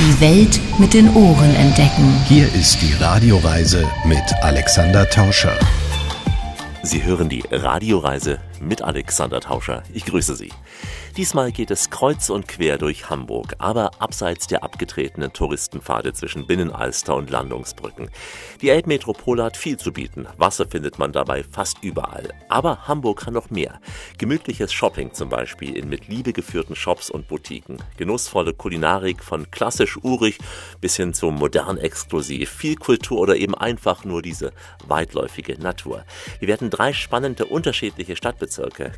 Die Welt mit den Ohren entdecken. Hier ist die Radioreise mit Alexander Tauscher. Sie hören die Radioreise mit Alexander Tauscher. Ich grüße Sie. Diesmal geht es kreuz und quer durch Hamburg, aber abseits der abgetretenen Touristenpfade zwischen Binnenalster und Landungsbrücken. Die Elbmetropole hat viel zu bieten. Wasser findet man dabei fast überall. Aber Hamburg kann noch mehr. Gemütliches Shopping zum Beispiel in mit Liebe geführten Shops und Boutiquen. Genussvolle Kulinarik von klassisch urig bis hin zu modern exklusiv. Viel Kultur oder eben einfach nur diese weitläufige Natur. Wir werden drei spannende unterschiedliche Stadtbezirke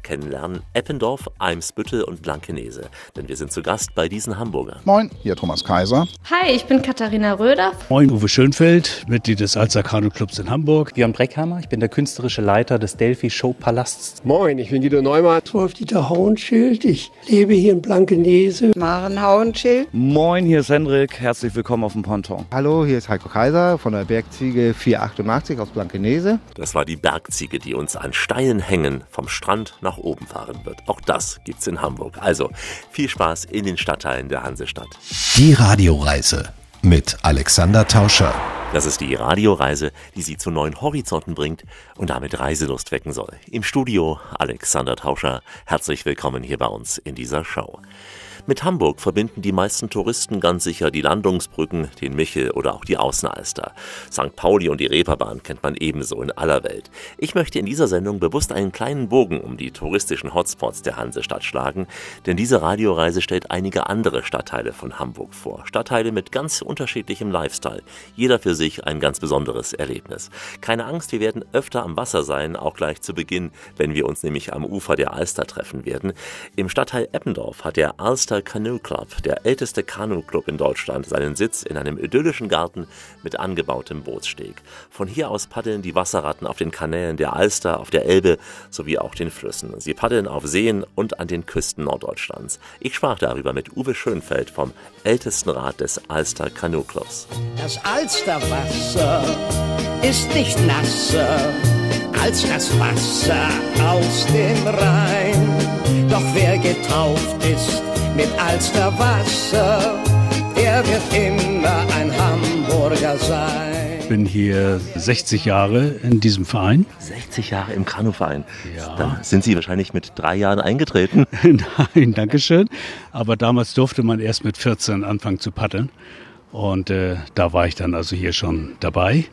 kennenlernen. Eppendorf, Eimsbüttel und Blankenese. Denn wir sind zu Gast bei diesen Hamburger. Moin, hier Thomas Kaiser. Hi, ich bin Katharina Röder. Moin, Uwe Schönfeld, Mitglied des Kanu Clubs in Hamburg. Björn Breckhammer, ich bin der künstlerische Leiter des Delphi Show Palasts. Moin, ich bin Guido Neumann. Wolf-Dieter Hauenschild, ich lebe hier in Blankenese. Maren Hauenschild. Moin, hier ist Hendrik, herzlich willkommen auf dem Ponton. Hallo, hier ist Heiko Kaiser von der Bergziege 488 aus Blankenese. Das war die Bergziege, die uns an steilen Hängen vom Strand nach oben fahren wird. Auch das gibt's in Hamburg. Hamburg. Also viel Spaß in den Stadtteilen der Hansestadt. Die Radioreise mit Alexander Tauscher. Das ist die Radioreise, die Sie zu neuen Horizonten bringt und damit Reiselust wecken soll. Im Studio Alexander Tauscher. Herzlich willkommen hier bei uns in dieser Show. Mit Hamburg verbinden die meisten Touristen ganz sicher die Landungsbrücken, den Michel oder auch die Außenalster. St. Pauli und die Reeperbahn kennt man ebenso in aller Welt. Ich möchte in dieser Sendung bewusst einen kleinen Bogen um die touristischen Hotspots der Hansestadt schlagen, denn diese Radioreise stellt einige andere Stadtteile von Hamburg vor. Stadtteile mit ganz unterschiedlichem Lifestyle. Jeder für sich ein ganz besonderes Erlebnis. Keine Angst, wir werden öfter am Wasser sein, auch gleich zu Beginn, wenn wir uns nämlich am Ufer der Alster treffen werden. Im Stadtteil Eppendorf hat der Alster Alster Canoe Club, der älteste Kanuclub in Deutschland, seinen Sitz in einem idyllischen Garten mit angebautem Bootssteg. Von hier aus paddeln die Wasserratten auf den Kanälen der Alster, auf der Elbe sowie auch den Flüssen. Sie paddeln auf Seen und an den Küsten Norddeutschlands. Ich sprach darüber mit Uwe Schönfeld vom ältesten Rat des Alster Canoe Clubs. Das Alsterwasser ist nicht nasser als das Wasser aus dem Rhein. Doch wer getauft ist, mit Alsterwasser, der wird immer ein Hamburger sein. Ich bin hier 60 Jahre in diesem Verein. 60 Jahre im Kanuverein. Ja. Da sind Sie wahrscheinlich mit drei Jahren eingetreten. Nein, danke schön. Aber damals durfte man erst mit 14 anfangen zu paddeln. Und äh, da war ich dann also hier schon dabei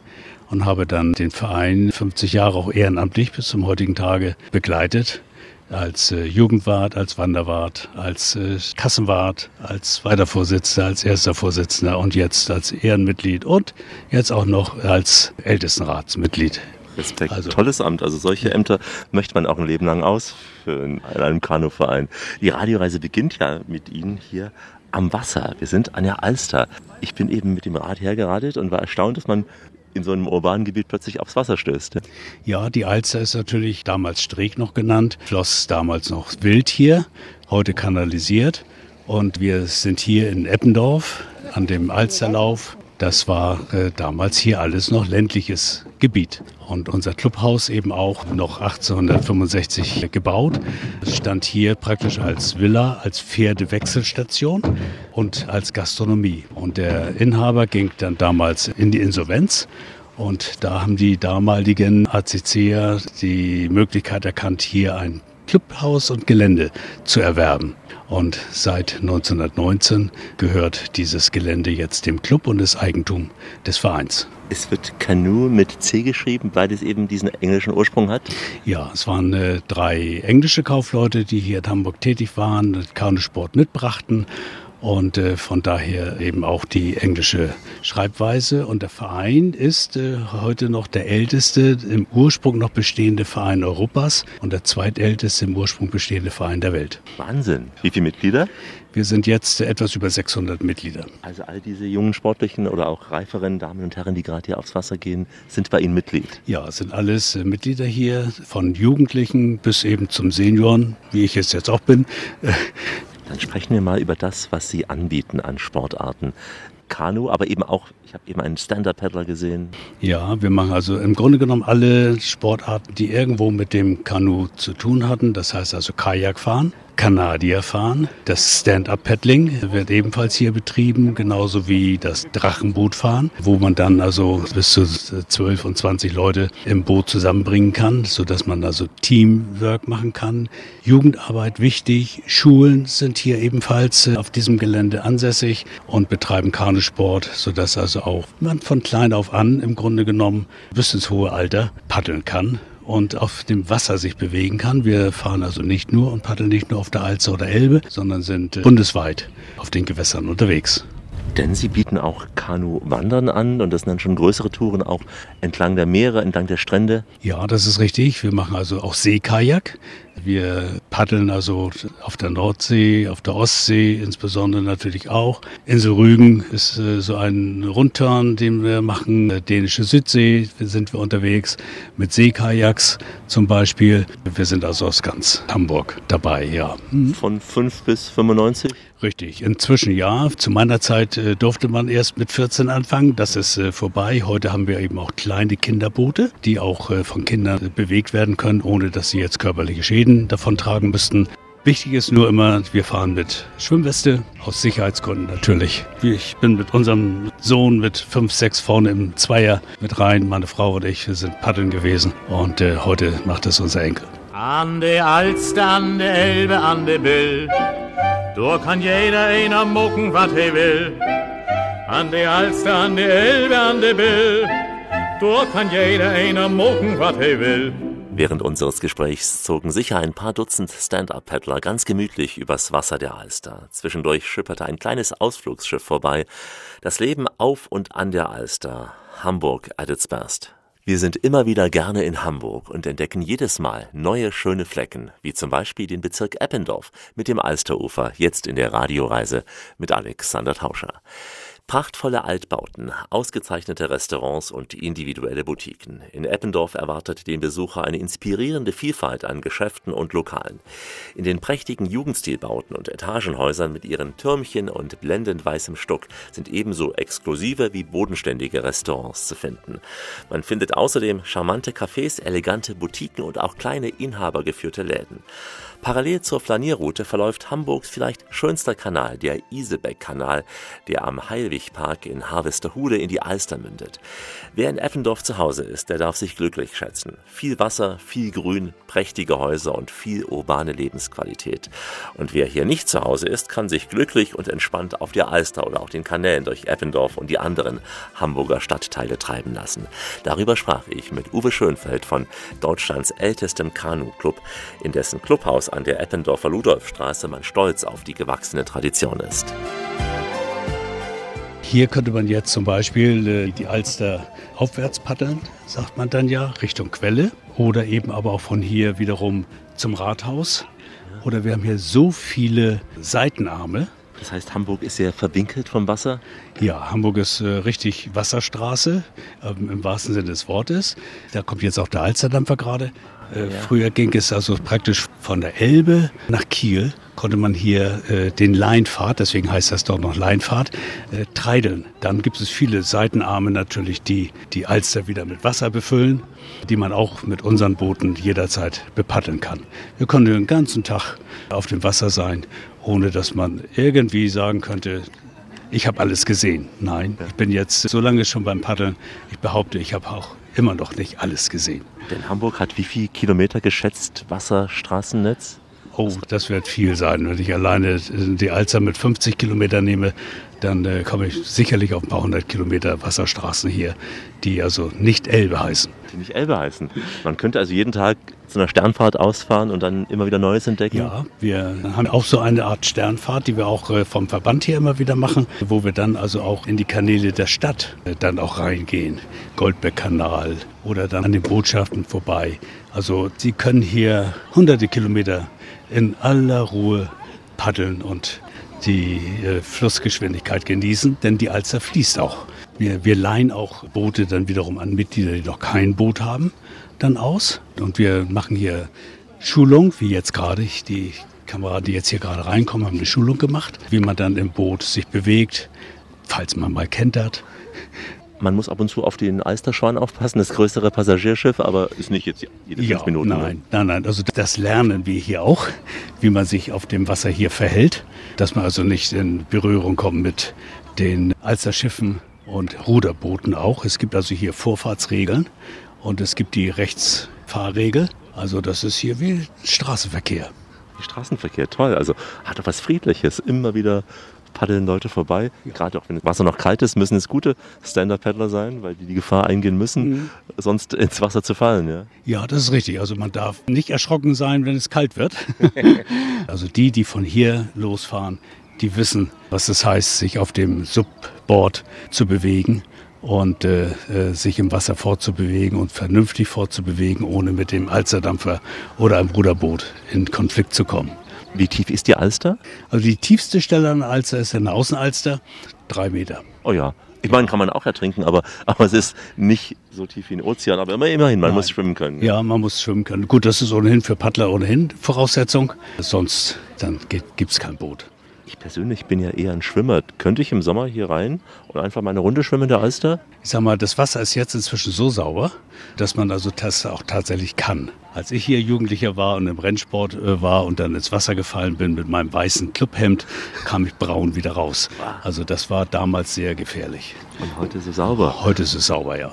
und habe dann den Verein 50 Jahre auch ehrenamtlich bis zum heutigen Tage begleitet als äh, Jugendwart, als Wanderwart, als äh, Kassenwart, als zweiter Vorsitzender, als erster Vorsitzender und jetzt als Ehrenmitglied und jetzt auch noch als Ältestenratsmitglied. Respekt, also, tolles Amt. Also solche Ämter möchte man auch ein Leben lang ausführen in einem Kanuverein. Die Radioreise beginnt ja mit Ihnen hier am Wasser. Wir sind an der Alster. Ich bin eben mit dem Rad hergeradet und war erstaunt, dass man in so einem urbanen Gebiet plötzlich aufs Wasser stößt. Ja, die Alster ist natürlich damals Streeck noch genannt, floss damals noch wild hier, heute kanalisiert. Und wir sind hier in Eppendorf an dem Alsterlauf. Das war äh, damals hier alles noch ländliches Gebiet. Und unser Clubhaus eben auch noch 1865 gebaut. Es stand hier praktisch als Villa, als Pferdewechselstation und als Gastronomie. Und der Inhaber ging dann damals in die Insolvenz. Und da haben die damaligen ACCer die Möglichkeit erkannt, hier ein Clubhaus und Gelände zu erwerben. Und seit 1919 gehört dieses Gelände jetzt dem Club und ist Eigentum des Vereins. Es wird Canoe mit C geschrieben, weil es eben diesen englischen Ursprung hat? Ja, es waren äh, drei englische Kaufleute, die hier in Hamburg tätig waren, Kanusport mitbrachten und äh, von daher eben auch die englische Schreibweise. Und der Verein ist äh, heute noch der älteste im Ursprung noch bestehende Verein Europas und der zweitälteste im Ursprung bestehende Verein der Welt. Wahnsinn. Wie viele Mitglieder? Wir sind jetzt etwas über 600 Mitglieder. Also all diese jungen sportlichen oder auch reiferen Damen und Herren, die gerade hier aufs Wasser gehen, sind bei Ihnen Mitglied? Ja, sind alles äh, Mitglieder hier, von Jugendlichen bis eben zum Senioren, wie ich es jetzt auch bin. Dann sprechen wir mal über das, was Sie anbieten an Sportarten. Kanu, aber eben auch, ich habe eben einen Stand-Up-Paddler gesehen. Ja, wir machen also im Grunde genommen alle Sportarten, die irgendwo mit dem Kanu zu tun hatten. Das heißt also Kajak fahren. Kanadier fahren. Das Stand-Up-Paddling wird ebenfalls hier betrieben, genauso wie das Drachenbootfahren, wo man dann also bis zu 12 und 20 Leute im Boot zusammenbringen kann, sodass man also Teamwork machen kann. Jugendarbeit wichtig. Schulen sind hier ebenfalls äh, auf diesem Gelände ansässig und betreiben Kanusport, sodass also auch man von klein auf an im Grunde genommen bis ins hohe Alter paddeln kann und auf dem Wasser sich bewegen kann. Wir fahren also nicht nur und paddeln nicht nur auf der Alster oder Elbe, sondern sind bundesweit auf den Gewässern unterwegs. Denn Sie bieten auch Kanu-Wandern an und das sind dann schon größere Touren auch entlang der Meere, entlang der Strände. Ja, das ist richtig. Wir machen also auch Seekajak. Wir paddeln also auf der Nordsee, auf der Ostsee insbesondere natürlich auch. Insel Rügen ist äh, so ein Rundturn, den wir machen. Dänische Südsee sind wir unterwegs mit Seekajaks zum Beispiel. Wir sind also aus ganz Hamburg dabei, ja. Von 5 bis 95? Richtig, inzwischen ja. Zu meiner Zeit äh, durfte man erst mit 14 anfangen. Das ist äh, vorbei. Heute haben wir eben auch kleine Kinderboote, die auch äh, von Kindern bewegt werden können, ohne dass sie jetzt körperliche Schäden davon tragen müssten. Wichtig ist nur immer, wir fahren mit Schwimmweste, aus Sicherheitsgründen natürlich. Ich bin mit unserem Sohn mit fünf, sechs vorne im Zweier mit rein. Meine Frau und ich sind paddeln gewesen und äh, heute macht es unser Enkel. An der Alster, an der Elbe, an der Bill da kann jeder einer mucken, was er will. An der Alster, an der Elbe, an der Bill. Da kann jeder einer mucken, was er will. Während unseres Gesprächs zogen sicher ein paar Dutzend Stand-Up-Paddler ganz gemütlich übers Wasser der Alster. Zwischendurch schipperte ein kleines Ausflugsschiff vorbei. Das Leben auf und an der Alster. Hamburg at its best. Wir sind immer wieder gerne in Hamburg und entdecken jedes Mal neue schöne Flecken, wie zum Beispiel den Bezirk Eppendorf mit dem Alsterufer, jetzt in der Radioreise mit Alexander Tauscher. Prachtvolle Altbauten, ausgezeichnete Restaurants und individuelle Boutiquen. In Eppendorf erwartet den Besucher eine inspirierende Vielfalt an Geschäften und Lokalen. In den prächtigen Jugendstilbauten und Etagenhäusern mit ihren Türmchen und blendend weißem Stuck sind ebenso exklusive wie bodenständige Restaurants zu finden. Man findet außerdem charmante Cafés, elegante Boutiquen und auch kleine inhabergeführte Läden. Parallel zur Flanierroute verläuft Hamburgs vielleicht schönster Kanal, der Isebeck-Kanal, der am Heilwigpark in Harvesterhude in die Alster mündet. Wer in Eppendorf zu Hause ist, der darf sich glücklich schätzen. Viel Wasser, viel Grün, prächtige Häuser und viel urbane Lebensqualität. Und wer hier nicht zu Hause ist, kann sich glücklich und entspannt auf der Alster oder auch den Kanälen durch Eppendorf und die anderen Hamburger Stadtteile treiben lassen. Darüber sprach ich mit Uwe Schönfeld von Deutschlands ältestem Kanu-Club, in dessen Clubhaus an der Eppendorfer Ludolfstraße man stolz auf die gewachsene Tradition ist. Hier könnte man jetzt zum Beispiel äh, die Alster aufwärts paddeln, sagt man dann ja, Richtung Quelle. Oder eben aber auch von hier wiederum zum Rathaus. Oder wir haben hier so viele Seitenarme. Das heißt, Hamburg ist sehr verwinkelt vom Wasser? Ja, Hamburg ist äh, richtig Wasserstraße, ähm, im wahrsten Sinne des Wortes. Da kommt jetzt auch der Alsterdampfer gerade. Äh. Früher ging es also praktisch von der Elbe nach Kiel, konnte man hier äh, den Leinfahrt, deswegen heißt das dort noch Leinfahrt, äh, treideln. Dann gibt es viele Seitenarme natürlich, die die Alster wieder mit Wasser befüllen, die man auch mit unseren Booten jederzeit bepaddeln kann. Wir können den ganzen Tag auf dem Wasser sein, ohne dass man irgendwie sagen könnte, ich habe alles gesehen. Nein, ich bin jetzt so lange schon beim Paddeln. Ich behaupte, ich habe auch immer noch nicht alles gesehen. Denn Hamburg hat wie viel Kilometer geschätzt Wasserstraßennetz? Oh, das wird viel sein. Wenn ich alleine die Alster mit 50 Kilometern nehme, dann äh, komme ich sicherlich auf ein paar hundert Kilometer Wasserstraßen hier, die also nicht Elbe heißen. Die nicht Elbe heißen. Man könnte also jeden Tag zu einer Sternfahrt ausfahren und dann immer wieder Neues entdecken? Ja, wir haben auch so eine Art Sternfahrt, die wir auch äh, vom Verband hier immer wieder machen, wo wir dann also auch in die Kanäle der Stadt äh, dann auch reingehen. Goldbeck-Kanal oder dann an den Botschaften vorbei. Also Sie können hier hunderte Kilometer in aller Ruhe paddeln und die äh, Flussgeschwindigkeit genießen, denn die Alster fließt auch. Wir, wir leihen auch Boote dann wiederum an Mitglieder, die noch kein Boot haben, dann aus. Und wir machen hier Schulung, wie jetzt gerade. Die Kameraden, die jetzt hier gerade reinkommen, haben eine Schulung gemacht, wie man dann im Boot sich bewegt, falls man mal kentert. Man muss ab und zu auf den Alsterschwan aufpassen, das größere Passagierschiff, aber ist nicht jetzt jede ja, fünf Minuten. Nein, nein, nein. Also das lernen wir hier auch, wie man sich auf dem Wasser hier verhält, dass man also nicht in Berührung kommt mit den Alsterschiffen und Ruderbooten auch. Es gibt also hier Vorfahrtsregeln und es gibt die Rechtsfahrregel. Also das ist hier wie Straßenverkehr. Straßenverkehr, toll. Also hat doch was Friedliches. Immer wieder paddeln Leute vorbei. Ja. Gerade auch wenn das Wasser noch kalt ist, müssen es gute Stand-Up-Paddler sein, weil die die Gefahr eingehen müssen, mhm. sonst ins Wasser zu fallen. Ja? ja, das ist richtig. Also man darf nicht erschrocken sein, wenn es kalt wird. also die, die von hier losfahren, die wissen, was es heißt, sich auf dem Subboard zu bewegen und äh, äh, sich im Wasser fortzubewegen und vernünftig fortzubewegen, ohne mit dem Alsterdampfer oder einem Ruderboot in Konflikt zu kommen. Wie tief ist die Alster? Also die tiefste Stelle an der Alster ist eine Außenalster, drei Meter. Oh ja. Ich meine, kann man auch ertrinken, aber, aber es ist nicht so tief wie ein Ozean. Aber immerhin, man Nein. muss schwimmen können. Ja, man muss schwimmen können. Gut, das ist ohnehin für Paddler ohnehin Voraussetzung. Sonst dann gibt es kein Boot. Ich persönlich bin ja eher ein Schwimmer. Könnte ich im Sommer hier rein und einfach mal eine Runde schwimmen in der Alster? Ich sag mal, das Wasser ist jetzt inzwischen so sauber, dass man also das auch tatsächlich kann. Als ich hier Jugendlicher war und im Rennsport äh, war und dann ins Wasser gefallen bin mit meinem weißen Clubhemd, kam ich braun wieder raus. Also das war damals sehr gefährlich. Und heute ist es sauber? Heute ist es sauber, ja.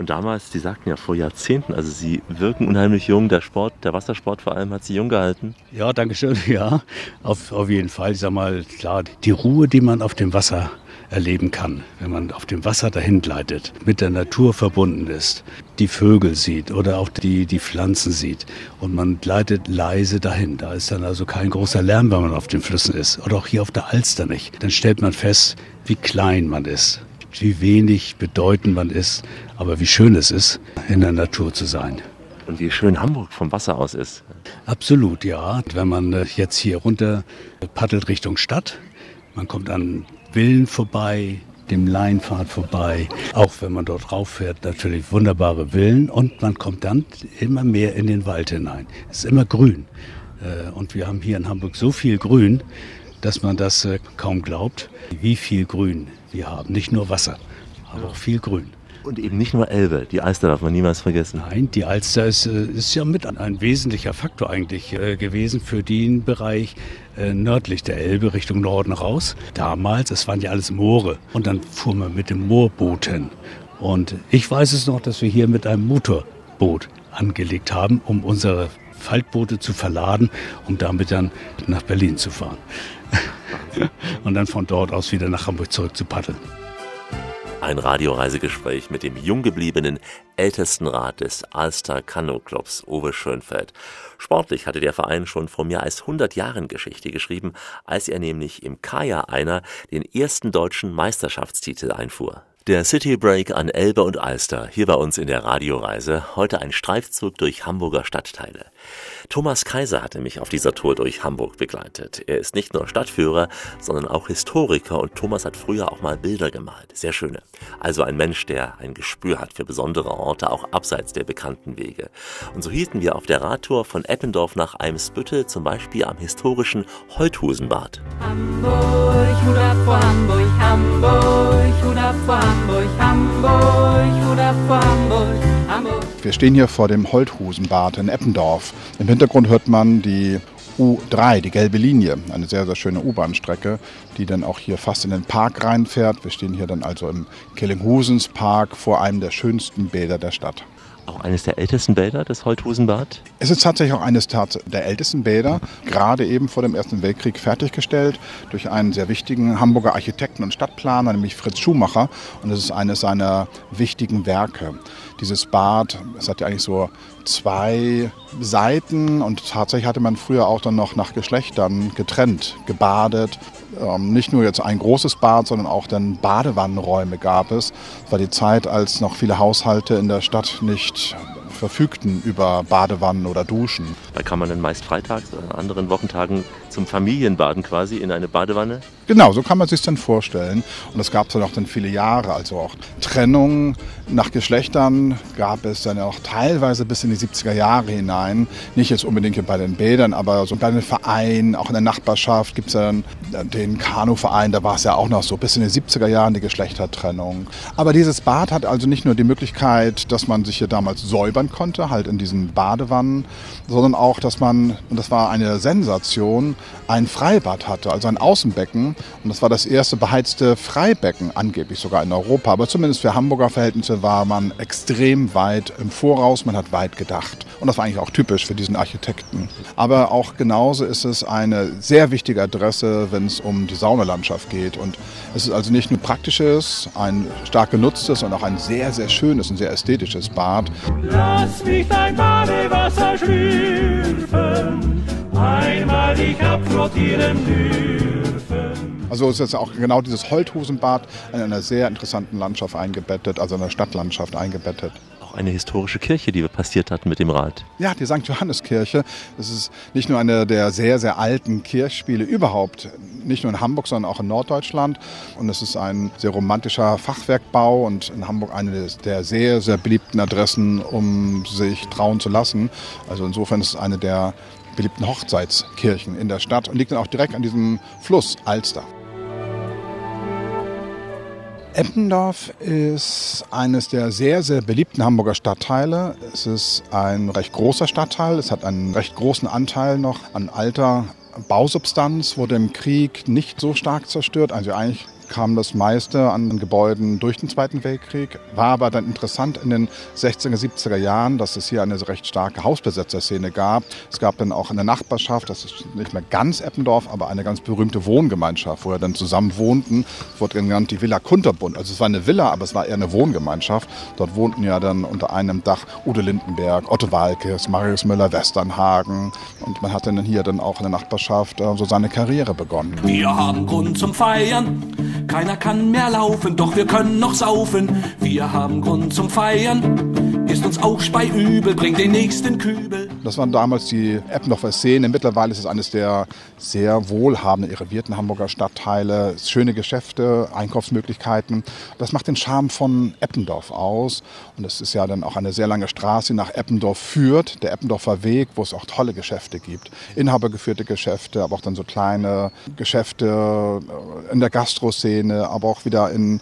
Und damals, die sagten ja vor Jahrzehnten, also sie wirken unheimlich jung. Der Sport, der Wassersport vor allem hat sie jung gehalten. Ja, danke schön. Ja, auf, auf jeden Fall. Ich sag mal, klar, die Ruhe, die man auf dem Wasser erleben kann, wenn man auf dem Wasser dahin gleitet, mit der Natur verbunden ist, die Vögel sieht oder auch die, die Pflanzen sieht und man gleitet leise dahin. Da ist dann also kein großer Lärm, wenn man auf den Flüssen ist oder auch hier auf der Alster nicht. Dann stellt man fest, wie klein man ist wie wenig bedeutend man ist, aber wie schön es ist, in der Natur zu sein. Und wie schön Hamburg vom Wasser aus ist. Absolut, ja. Wenn man äh, jetzt hier runter paddelt Richtung Stadt, man kommt an Villen vorbei, dem Leinpfad vorbei. Auch wenn man dort rauffährt, natürlich wunderbare Villen und man kommt dann immer mehr in den Wald hinein. Es ist immer grün. Äh, und wir haben hier in Hamburg so viel Grün, dass man das äh, kaum glaubt, wie viel Grün wir haben. Nicht nur Wasser, aber auch viel Grün. Und eben nicht nur Elbe, die Alster darf man niemals vergessen. Nein, die Alster ist, äh, ist ja mit ein wesentlicher Faktor eigentlich äh, gewesen für den Bereich nördlich der Elbe Richtung Norden raus. Damals, es waren ja alles Moore und dann fuhr man mit dem Moorbooten. Und ich weiß es noch, dass wir hier mit einem Motorboot angelegt haben, um unsere Faltboote zu verladen, um damit dann nach Berlin zu fahren. und dann von dort aus wieder nach Hamburg zurück zu paddeln. Ein Radioreisegespräch mit dem jung gebliebenen Ältestenrat des Alster Kanu Clubs, Uwe Schönfeld. Sportlich hatte der Verein schon vor mehr als 100 Jahren Geschichte geschrieben, als er nämlich im Kaya einer den ersten deutschen Meisterschaftstitel einfuhr. Der City Break an Elbe und Alster, hier bei uns in der Radioreise, heute ein Streifzug durch Hamburger Stadtteile. Thomas Kaiser hatte mich auf dieser Tour durch Hamburg begleitet. Er ist nicht nur Stadtführer, sondern auch Historiker und Thomas hat früher auch mal Bilder gemalt. Sehr schöne. Also ein Mensch, der ein Gespür hat für besondere Orte, auch abseits der bekannten Wege. Und so hielten wir auf der Radtour von Eppendorf nach Eimsbüttel zum Beispiel am historischen Holthusenbad. Hamburg, vor Hamburg, Hamburg, vor Hamburg, Hamburg. Wir stehen hier vor dem Holthusenbad in Eppendorf. Im Hintergrund hört man die U3, die gelbe Linie, eine sehr, sehr schöne U-Bahn-Strecke, die dann auch hier fast in den Park reinfährt. Wir stehen hier dann also im Killinghusens Park vor einem der schönsten Bäder der Stadt. Auch eines der ältesten Bäder, das Holthusenbad? Es ist tatsächlich auch eines der ältesten Bäder, gerade eben vor dem Ersten Weltkrieg fertiggestellt durch einen sehr wichtigen Hamburger Architekten und Stadtplaner, nämlich Fritz Schumacher. Und es ist eines seiner wichtigen Werke. Dieses Bad, es hat ja eigentlich so zwei Seiten und tatsächlich hatte man früher auch dann noch nach Geschlechtern getrennt, gebadet. Ähm, nicht nur jetzt ein großes Bad, sondern auch dann Badewannenräume gab es. Es war die Zeit, als noch viele Haushalte in der Stadt nicht verfügten über Badewannen oder Duschen. Da kann man dann meist freitags oder anderen Wochentagen zum Familienbaden quasi in eine Badewanne? Genau, so kann man sich dann vorstellen. Und das gab es dann auch dann viele Jahre. Also auch Trennung nach Geschlechtern gab es dann auch teilweise bis in die 70er Jahre hinein. Nicht jetzt unbedingt bei den Bädern, aber so bei den Vereinen, auch in der Nachbarschaft gibt es dann den Kanuverein, da war es ja auch noch so bis in den 70er Jahren die Geschlechtertrennung. Aber dieses Bad hat also nicht nur die Möglichkeit, dass man sich hier damals säubern konnte, halt in diesen Badewannen, sondern auch, dass man, und das war eine Sensation, ein Freibad hatte, also ein Außenbecken. Und das war das erste beheizte Freibecken, angeblich sogar in Europa. Aber zumindest für Hamburger Verhältnisse war man extrem weit im Voraus, man hat weit gedacht. Und das war eigentlich auch typisch für diesen Architekten. Aber auch genauso ist es eine sehr wichtige Adresse, wenn es um die Saunalandschaft geht. Und es ist also nicht nur praktisches, ein stark genutztes und auch ein sehr, sehr schönes und sehr ästhetisches Bad. Lass mich dein Badewasser schlürfen, einmal dich abflottieren dürfen. Also ist auch genau dieses Holthusenbad in einer sehr interessanten Landschaft eingebettet, also in der Stadtlandschaft eingebettet auch eine historische Kirche, die wir passiert hatten mit dem Rad. Ja, die St. Johanneskirche. Das ist nicht nur eine der sehr, sehr alten Kirchspiele überhaupt, nicht nur in Hamburg, sondern auch in Norddeutschland. Und es ist ein sehr romantischer Fachwerkbau und in Hamburg eine der sehr, sehr beliebten Adressen, um sich trauen zu lassen. Also insofern ist es eine der beliebten Hochzeitskirchen in der Stadt und liegt dann auch direkt an diesem Fluss Alster. Eppendorf ist eines der sehr, sehr beliebten Hamburger Stadtteile. Es ist ein recht großer Stadtteil. Es hat einen recht großen Anteil noch an alter Bausubstanz, wurde im Krieg nicht so stark zerstört. Also eigentlich kam das meiste an Gebäuden durch den Zweiten Weltkrieg. War aber dann interessant in den 60er, 70er Jahren, dass es hier eine recht starke Hausbesetzerszene gab. Es gab dann auch in der Nachbarschaft, das ist nicht mehr ganz Eppendorf, aber eine ganz berühmte Wohngemeinschaft, wo er dann zusammen wohnten. Es wurde genannt die Villa Kunterbund. Also es war eine Villa, aber es war eher eine Wohngemeinschaft. Dort wohnten ja dann unter einem Dach Udo Lindenberg, Otto Walkes, Marius Müller, Westernhagen. Und man hat dann hier dann auch in der Nachbarschaft äh, so seine Karriere begonnen. Wir haben Grund zum Feiern. Keiner kann mehr laufen, doch wir können noch saufen. Wir haben Grund zum Feiern. Ist uns auch Spei übel, bringt den nächsten Kübel. Das waren damals die Eppendorfer Szene. Mittlerweile ist es eines der sehr wohlhabenden, irrevierten Hamburger Stadtteile. Schöne Geschäfte, Einkaufsmöglichkeiten. Das macht den Charme von Eppendorf aus. Und es ist ja dann auch eine sehr lange Straße, die nach Eppendorf führt. Der Eppendorfer Weg, wo es auch tolle Geschäfte gibt. Inhabergeführte Geschäfte, aber auch dann so kleine Geschäfte in der Gastroszene, aber auch wieder in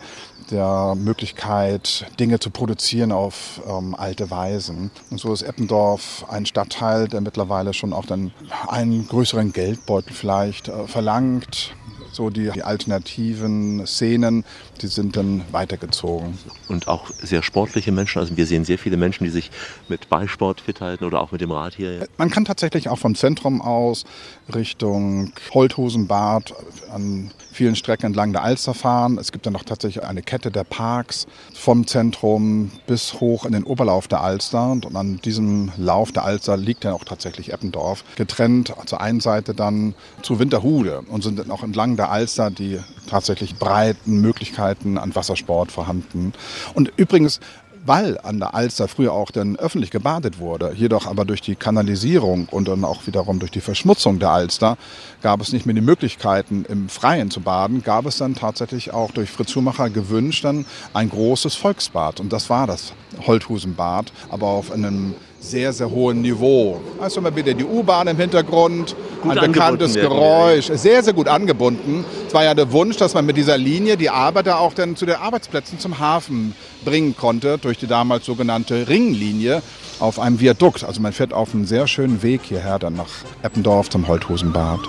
der Möglichkeit, Dinge zu produzieren auf ähm, alte Weisen. Und so ist Eppendorf ein Stadtteil, der mittlerweile schon auch dann einen größeren Geldbeutel vielleicht äh, verlangt. So die, die alternativen Szenen, die sind dann weitergezogen. Und auch sehr sportliche Menschen. Also wir sehen sehr viele Menschen, die sich mit Ballsport fit halten oder auch mit dem Rad hier. Man kann tatsächlich auch vom Zentrum aus Richtung Holthusenbad an vielen Strecken entlang der Alster fahren. Es gibt dann noch tatsächlich eine Kette der Parks vom Zentrum bis hoch in den Oberlauf der Alster. Und an diesem Lauf der Alster liegt dann auch tatsächlich Eppendorf. Getrennt zur einen Seite dann zu Winterhude und sind dann auch entlang der Alster die tatsächlich breiten Möglichkeiten an Wassersport vorhanden. Und übrigens, weil an der Alster früher auch dann öffentlich gebadet wurde, jedoch aber durch die Kanalisierung und dann auch wiederum durch die Verschmutzung der Alster gab es nicht mehr die Möglichkeiten im Freien zu baden, gab es dann tatsächlich auch durch Fritz Schumacher gewünscht dann ein großes Volksbad. Und das war das Holthusenbad, aber auf einem sehr, sehr hohen Niveau. Also mal wieder die U-Bahn im Hintergrund, gut ein bekanntes Geräusch, sehr, sehr gut angebunden. Es war ja der Wunsch, dass man mit dieser Linie die Arbeiter auch dann zu den Arbeitsplätzen zum Hafen bringen konnte, durch die damals sogenannte Ringlinie auf einem Viadukt. Also man fährt auf einem sehr schönen Weg hierher dann nach Eppendorf zum Holthusenbad.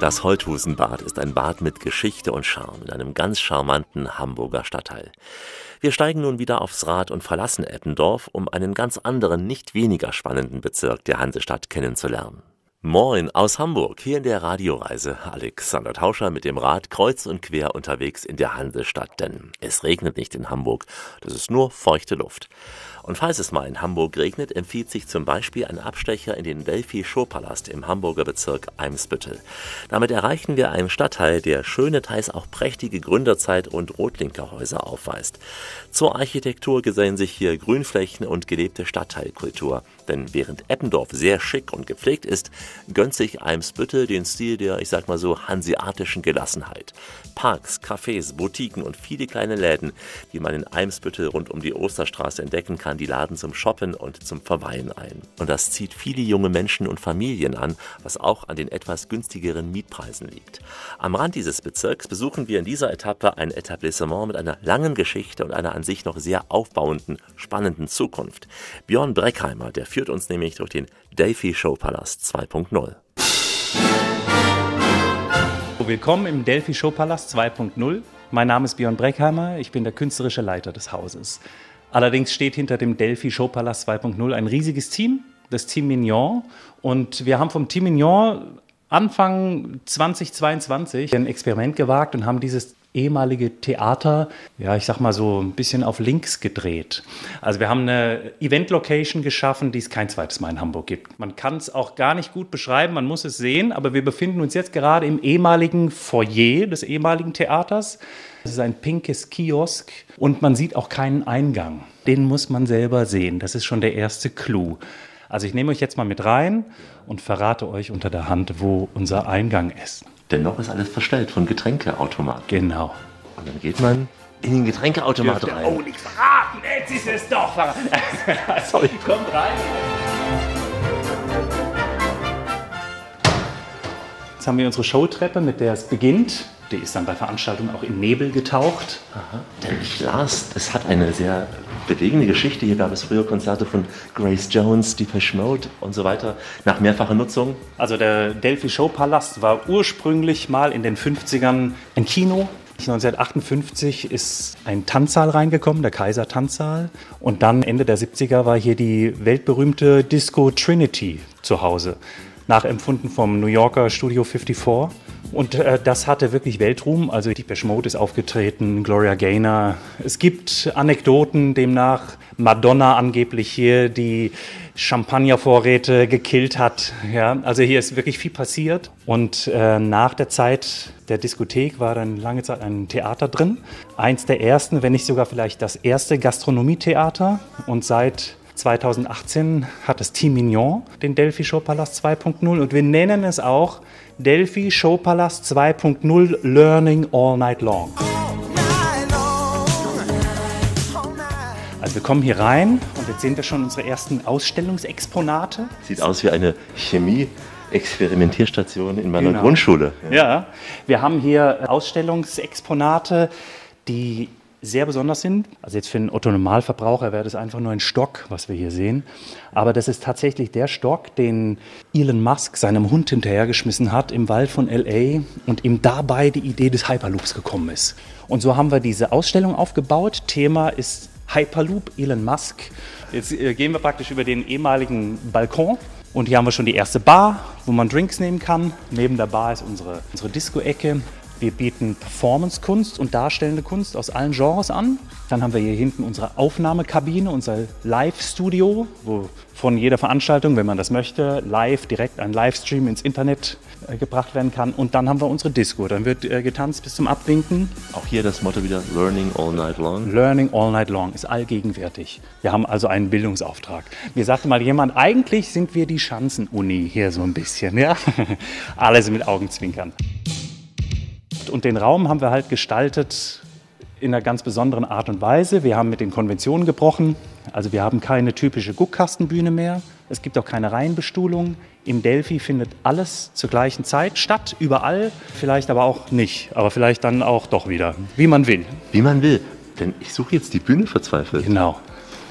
Das Holthusenbad ist ein Bad mit Geschichte und Charme in einem ganz charmanten Hamburger Stadtteil. Wir steigen nun wieder aufs Rad und verlassen Eppendorf, um einen ganz anderen, nicht weniger spannenden Bezirk der Hansestadt kennenzulernen. Moin aus Hamburg, hier in der Radioreise. Alexander Tauscher mit dem Rad kreuz und quer unterwegs in der Hansestadt, denn es regnet nicht in Hamburg, das ist nur feuchte Luft. Und falls es mal in Hamburg regnet, empfiehlt sich zum Beispiel ein Abstecher in den Delphi-Showpalast im Hamburger Bezirk Eimsbüttel. Damit erreichen wir einen Stadtteil, der schöne, teils auch prächtige Gründerzeit- und Rotlinkerhäuser aufweist. Zur Architektur gesellen sich hier Grünflächen und gelebte Stadtteilkultur. Denn während Eppendorf sehr schick und gepflegt ist, gönnt sich Eimsbüttel den Stil der, ich sag mal so, hanseatischen Gelassenheit. Parks, Cafés, Boutiquen und viele kleine Läden, die man in Eimsbüttel rund um die Osterstraße entdecken kann, die laden zum Shoppen und zum Verweilen ein. Und das zieht viele junge Menschen und Familien an, was auch an den etwas günstigeren Mietpreisen liegt. Am Rand dieses Bezirks besuchen wir in dieser Etappe ein Etablissement mit einer langen Geschichte und einer an sich noch sehr aufbauenden, spannenden Zukunft. Björn Breckheimer, der führt uns nämlich durch den Delphi Show Palast 2.0. Willkommen im Delphi Show Palast 2.0. Mein Name ist Björn Breckheimer, ich bin der künstlerische Leiter des Hauses. Allerdings steht hinter dem Delphi Showpalast 2.0 ein riesiges Team, das Team Mignon. Und wir haben vom Team Mignon Anfang 2022 ein Experiment gewagt und haben dieses ehemalige Theater, ja, ich sag mal so ein bisschen auf links gedreht. Also wir haben eine Event-Location geschaffen, die es kein zweites Mal in Hamburg gibt. Man kann es auch gar nicht gut beschreiben, man muss es sehen, aber wir befinden uns jetzt gerade im ehemaligen Foyer des ehemaligen Theaters. Es ist ein pinkes Kiosk und man sieht auch keinen Eingang. Den muss man selber sehen. Das ist schon der erste Clou. Also ich nehme euch jetzt mal mit rein und verrate euch unter der Hand, wo unser Eingang ist. Denn noch ist alles verstellt von Getränkeautomaten. Genau. Und dann geht man in den Getränkeautomat Dürfte- rein. Oh, nicht verraten! Jetzt ist es doch verraten. Sorry. Kommt rein. Jetzt haben wir unsere Showtreppe, mit der es beginnt. Die ist dann bei Veranstaltungen auch in Nebel getaucht. Aha. Denn ich las, es hat eine sehr bewegende Geschichte. Hier gab es früher Konzerte von Grace Jones, Depeche Mode und so weiter. Nach mehrfacher Nutzung. Also der Delphi Showpalast war ursprünglich mal in den 50ern ein Kino. 1958 ist ein Tanzsaal reingekommen, der Kaiser Tanzsaal. Und dann Ende der 70er war hier die weltberühmte Disco Trinity zu Hause, nachempfunden vom New Yorker Studio 54. Und äh, das hatte wirklich Weltruhm. Also Depeche Mode ist aufgetreten, Gloria Gaynor. Es gibt Anekdoten, demnach Madonna angeblich hier die Champagnervorräte gekillt hat. Ja, also hier ist wirklich viel passiert. Und äh, nach der Zeit der Diskothek war dann lange Zeit ein Theater drin. Eins der ersten, wenn nicht sogar vielleicht das erste Gastronomietheater. Und seit 2018 hat das Team Mignon den Delphi Showpalast 2.0 und wir nennen es auch Delphi Showpalast 2.0 Learning All Night Long. Also wir kommen hier rein und jetzt sehen wir schon unsere ersten Ausstellungsexponate. Sieht aus wie eine Chemie-Experimentierstation in meiner Genau. Grundschule. Ja, wir haben hier Ausstellungsexponate, die sehr besonders sind. Also jetzt für einen Otto-Normalverbraucher wäre das einfach nur ein Stock, was wir hier sehen. Aber das ist tatsächlich der Stock, den Elon Musk seinem Hund hinterhergeschmissen hat im Wald von LA und ihm dabei die Idee des Hyperloops gekommen ist. Und so haben wir diese Ausstellung aufgebaut. Thema ist Hyperloop Elon Musk. Jetzt äh, gehen wir praktisch über den ehemaligen Balkon und hier haben wir schon die erste Bar, wo man Drinks nehmen kann. Neben der Bar ist unsere, unsere Disco-Ecke. Wir bieten Performance-Kunst und darstellende Kunst aus allen Genres an. Dann haben wir hier hinten unsere Aufnahmekabine, unser Live-Studio, wo von jeder Veranstaltung, wenn man das möchte, live direkt ein Livestream ins Internet äh, gebracht werden kann. Und dann haben wir unsere Disco. Dann wird äh, getanzt bis zum Abwinken. Auch hier das Motto wieder Learning All Night Long. Learning all night long ist allgegenwärtig. Wir haben also einen Bildungsauftrag. Mir sagte mal jemand, eigentlich sind wir die Schanzen-Uni hier so ein bisschen. Ja? Alles mit Augenzwinkern. Und den Raum haben wir halt gestaltet in einer ganz besonderen Art und Weise. Wir haben mit den Konventionen gebrochen. Also wir haben keine typische Guckkastenbühne mehr. Es gibt auch keine Reihenbestuhlung. Im Delphi findet alles zur gleichen Zeit statt, überall. Vielleicht aber auch nicht. Aber vielleicht dann auch doch wieder. Wie man will. Wie man will. Denn ich suche jetzt die Bühne verzweifelt. Genau.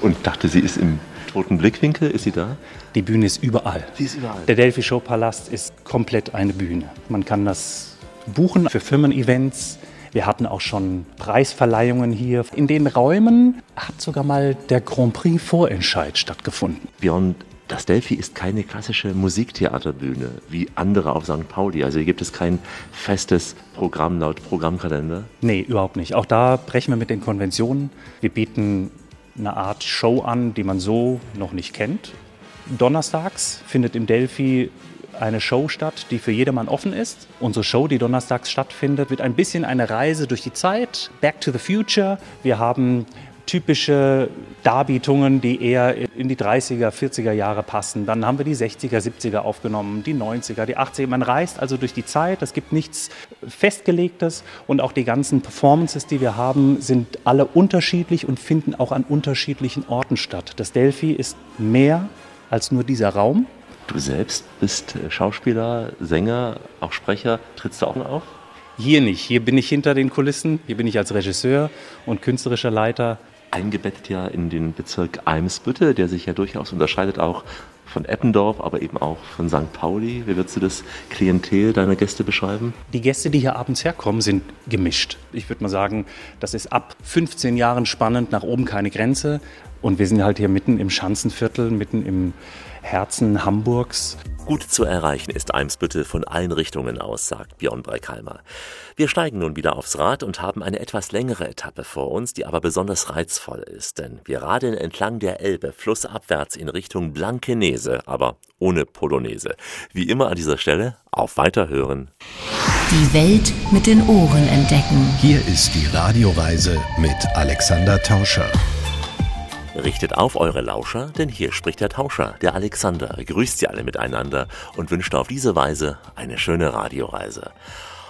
Und dachte, sie ist im toten Blickwinkel. Ist sie da? Die Bühne ist überall. Sie ist überall. Der Delphi Show Palast ist komplett eine Bühne. Man kann das buchen für Firmen-Events. Wir hatten auch schon Preisverleihungen hier. In den Räumen hat sogar mal der Grand Prix Vorentscheid stattgefunden. Björn, Das Delphi ist keine klassische Musiktheaterbühne wie andere auf St. Pauli. Also hier gibt es kein festes Programm laut Programmkalender. Nee, überhaupt nicht. Auch da brechen wir mit den Konventionen. Wir bieten eine Art Show an, die man so noch nicht kennt. Donnerstags findet im Delphi eine Show statt, die für jedermann offen ist. Unsere Show, die donnerstags stattfindet, wird ein bisschen eine Reise durch die Zeit, Back to the Future. Wir haben typische Darbietungen, die eher in die 30er, 40er Jahre passen. Dann haben wir die 60er, 70er aufgenommen, die 90er, die 80er. Man reist also durch die Zeit. Es gibt nichts Festgelegtes und auch die ganzen Performances, die wir haben, sind alle unterschiedlich und finden auch an unterschiedlichen Orten statt. Das Delphi ist mehr als nur dieser Raum. Du selbst bist äh, Schauspieler, Sänger, auch Sprecher. Trittst du auch auf? Hier nicht. Hier bin ich hinter den Kulissen. Hier bin ich als Regisseur und künstlerischer Leiter. Eingebettet ja in den Bezirk Eimsbüttel, der sich ja durchaus unterscheidet auch von Eppendorf, aber eben auch von St. Pauli. Wie würdest du das Klientel deiner Gäste beschreiben? Die Gäste, die hier abends herkommen, sind gemischt. Ich würde mal sagen, das ist ab 15 Jahren spannend, nach oben keine Grenze. Und wir sind halt hier mitten im Schanzenviertel, mitten im Herzen Hamburgs. Gut zu erreichen ist Eimsbüttel von allen Richtungen aus, sagt Björn Breikheimer. Wir steigen nun wieder aufs Rad und haben eine etwas längere Etappe vor uns, die aber besonders reizvoll ist, denn wir radeln entlang der Elbe flussabwärts in Richtung Blankenese, aber ohne Polonaise. Wie immer an dieser Stelle auf Weiterhören. Die Welt mit den Ohren entdecken. Hier ist die Radioreise mit Alexander Tauscher. Richtet auf eure Lauscher, denn hier spricht der Tauscher, der Alexander, grüßt sie alle miteinander und wünscht auf diese Weise eine schöne Radioreise.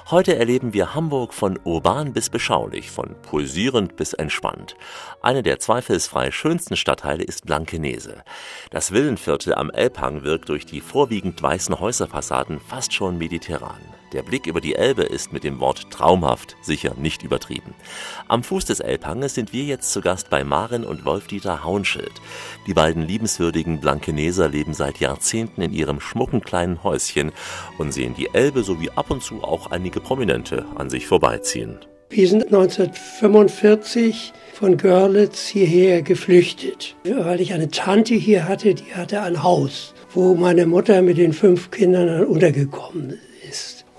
Heute erleben wir Hamburg von urban bis beschaulich, von pulsierend bis entspannt. Eine der zweifelsfrei schönsten Stadtteile ist Blankenese. Das Villenviertel am Elbhang wirkt durch die vorwiegend weißen Häuserfassaden fast schon mediterran. Der Blick über die Elbe ist mit dem Wort traumhaft sicher nicht übertrieben. Am Fuß des Elbhanges sind wir jetzt zu Gast bei Maren und Wolf-Dieter Haunschild. Die beiden liebenswürdigen Blankeneser leben seit Jahrzehnten in ihrem schmucken kleinen Häuschen und sehen die Elbe sowie ab und zu auch einige Prominente an sich vorbeiziehen. Wir sind 1945 von Görlitz hierher geflüchtet, weil ich eine Tante hier hatte, die hatte ein Haus, wo meine Mutter mit den fünf Kindern untergekommen ist.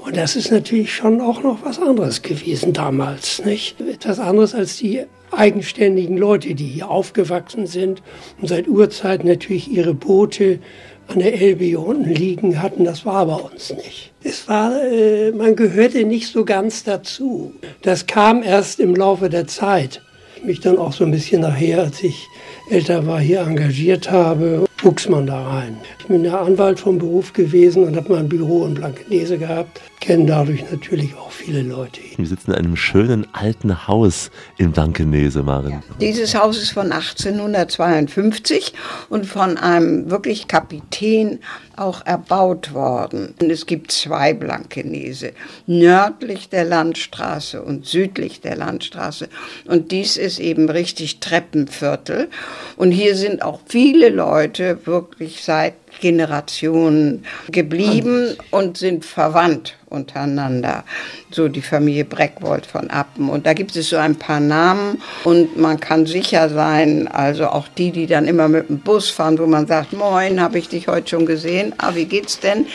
Und das ist natürlich schon auch noch was anderes gewesen damals, nicht? Etwas anderes als die eigenständigen Leute, die hier aufgewachsen sind und seit Urzeit natürlich ihre Boote an der Elbe hier unten liegen hatten. Das war bei uns nicht. Es war, äh, man gehörte nicht so ganz dazu. Das kam erst im Laufe der Zeit. Ich mich dann auch so ein bisschen nachher, als ich älter war, hier engagiert habe, wuchs man da rein. Ich bin ja Anwalt vom Beruf gewesen und habe mein Büro in Blankenese gehabt. Kenne dadurch natürlich auch viele Leute. Wir sitzen in einem schönen alten Haus in Blankenese, Maren. Ja. Dieses Haus ist von 1852 und von einem wirklich Kapitän auch erbaut worden. Und es gibt zwei Blankenese, nördlich der Landstraße und südlich der Landstraße. Und dies ist eben richtig Treppenviertel. Und hier sind auch viele Leute wirklich seit Generationen geblieben und sind verwandt untereinander. So die Familie Breckwold von Appen. Und da gibt es so ein paar Namen und man kann sicher sein, also auch die, die dann immer mit dem Bus fahren, wo man sagt, moin, habe ich dich heute schon gesehen, ah, wie geht's denn?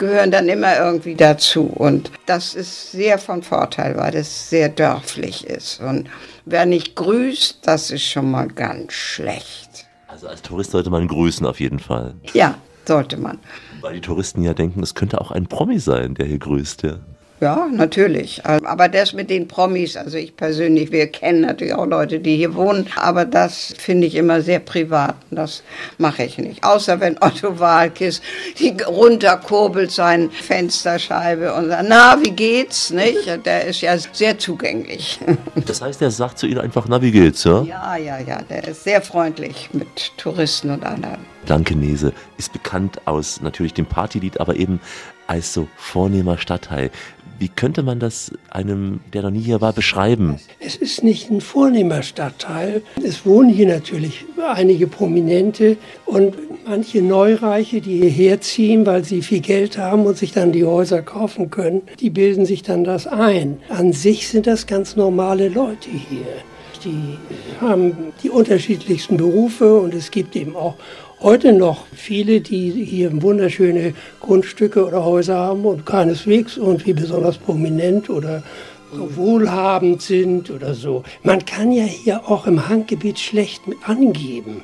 gehören dann immer irgendwie dazu. Und das ist sehr von Vorteil, weil es sehr dörflich ist. Und wer nicht grüßt, das ist schon mal ganz schlecht. Also als Tourist sollte man grüßen auf jeden Fall. Ja, sollte man. Weil die Touristen ja denken, es könnte auch ein Promi sein, der hier grüßt, ja. Ja, natürlich. Aber das mit den Promis, also ich persönlich, wir kennen natürlich auch Leute, die hier wohnen, aber das finde ich immer sehr privat. Das mache ich nicht. Außer wenn Otto Walkes die runterkurbelt seine Fensterscheibe und sagt, na, wie geht's, nicht? Der ist ja sehr zugänglich. Das heißt, er sagt zu Ihnen einfach, na, wie geht's, ja? Ja, ja, ja, der ist sehr freundlich mit Touristen und anderen. Blankenese ist bekannt aus natürlich dem Partylied, aber eben als so vornehmer Stadtteil. Wie könnte man das einem, der noch nie hier war, beschreiben? Es ist nicht ein vornehmer Stadtteil. Es wohnen hier natürlich einige Prominente und manche Neureiche, die hierher ziehen, weil sie viel Geld haben und sich dann die Häuser kaufen können, die bilden sich dann das ein. An sich sind das ganz normale Leute hier. Die haben die unterschiedlichsten Berufe und es gibt eben auch heute noch viele, die hier wunderschöne Grundstücke oder Häuser haben und keineswegs irgendwie besonders prominent oder wohlhabend sind oder so. Man kann ja hier auch im Hanggebiet schlecht angeben.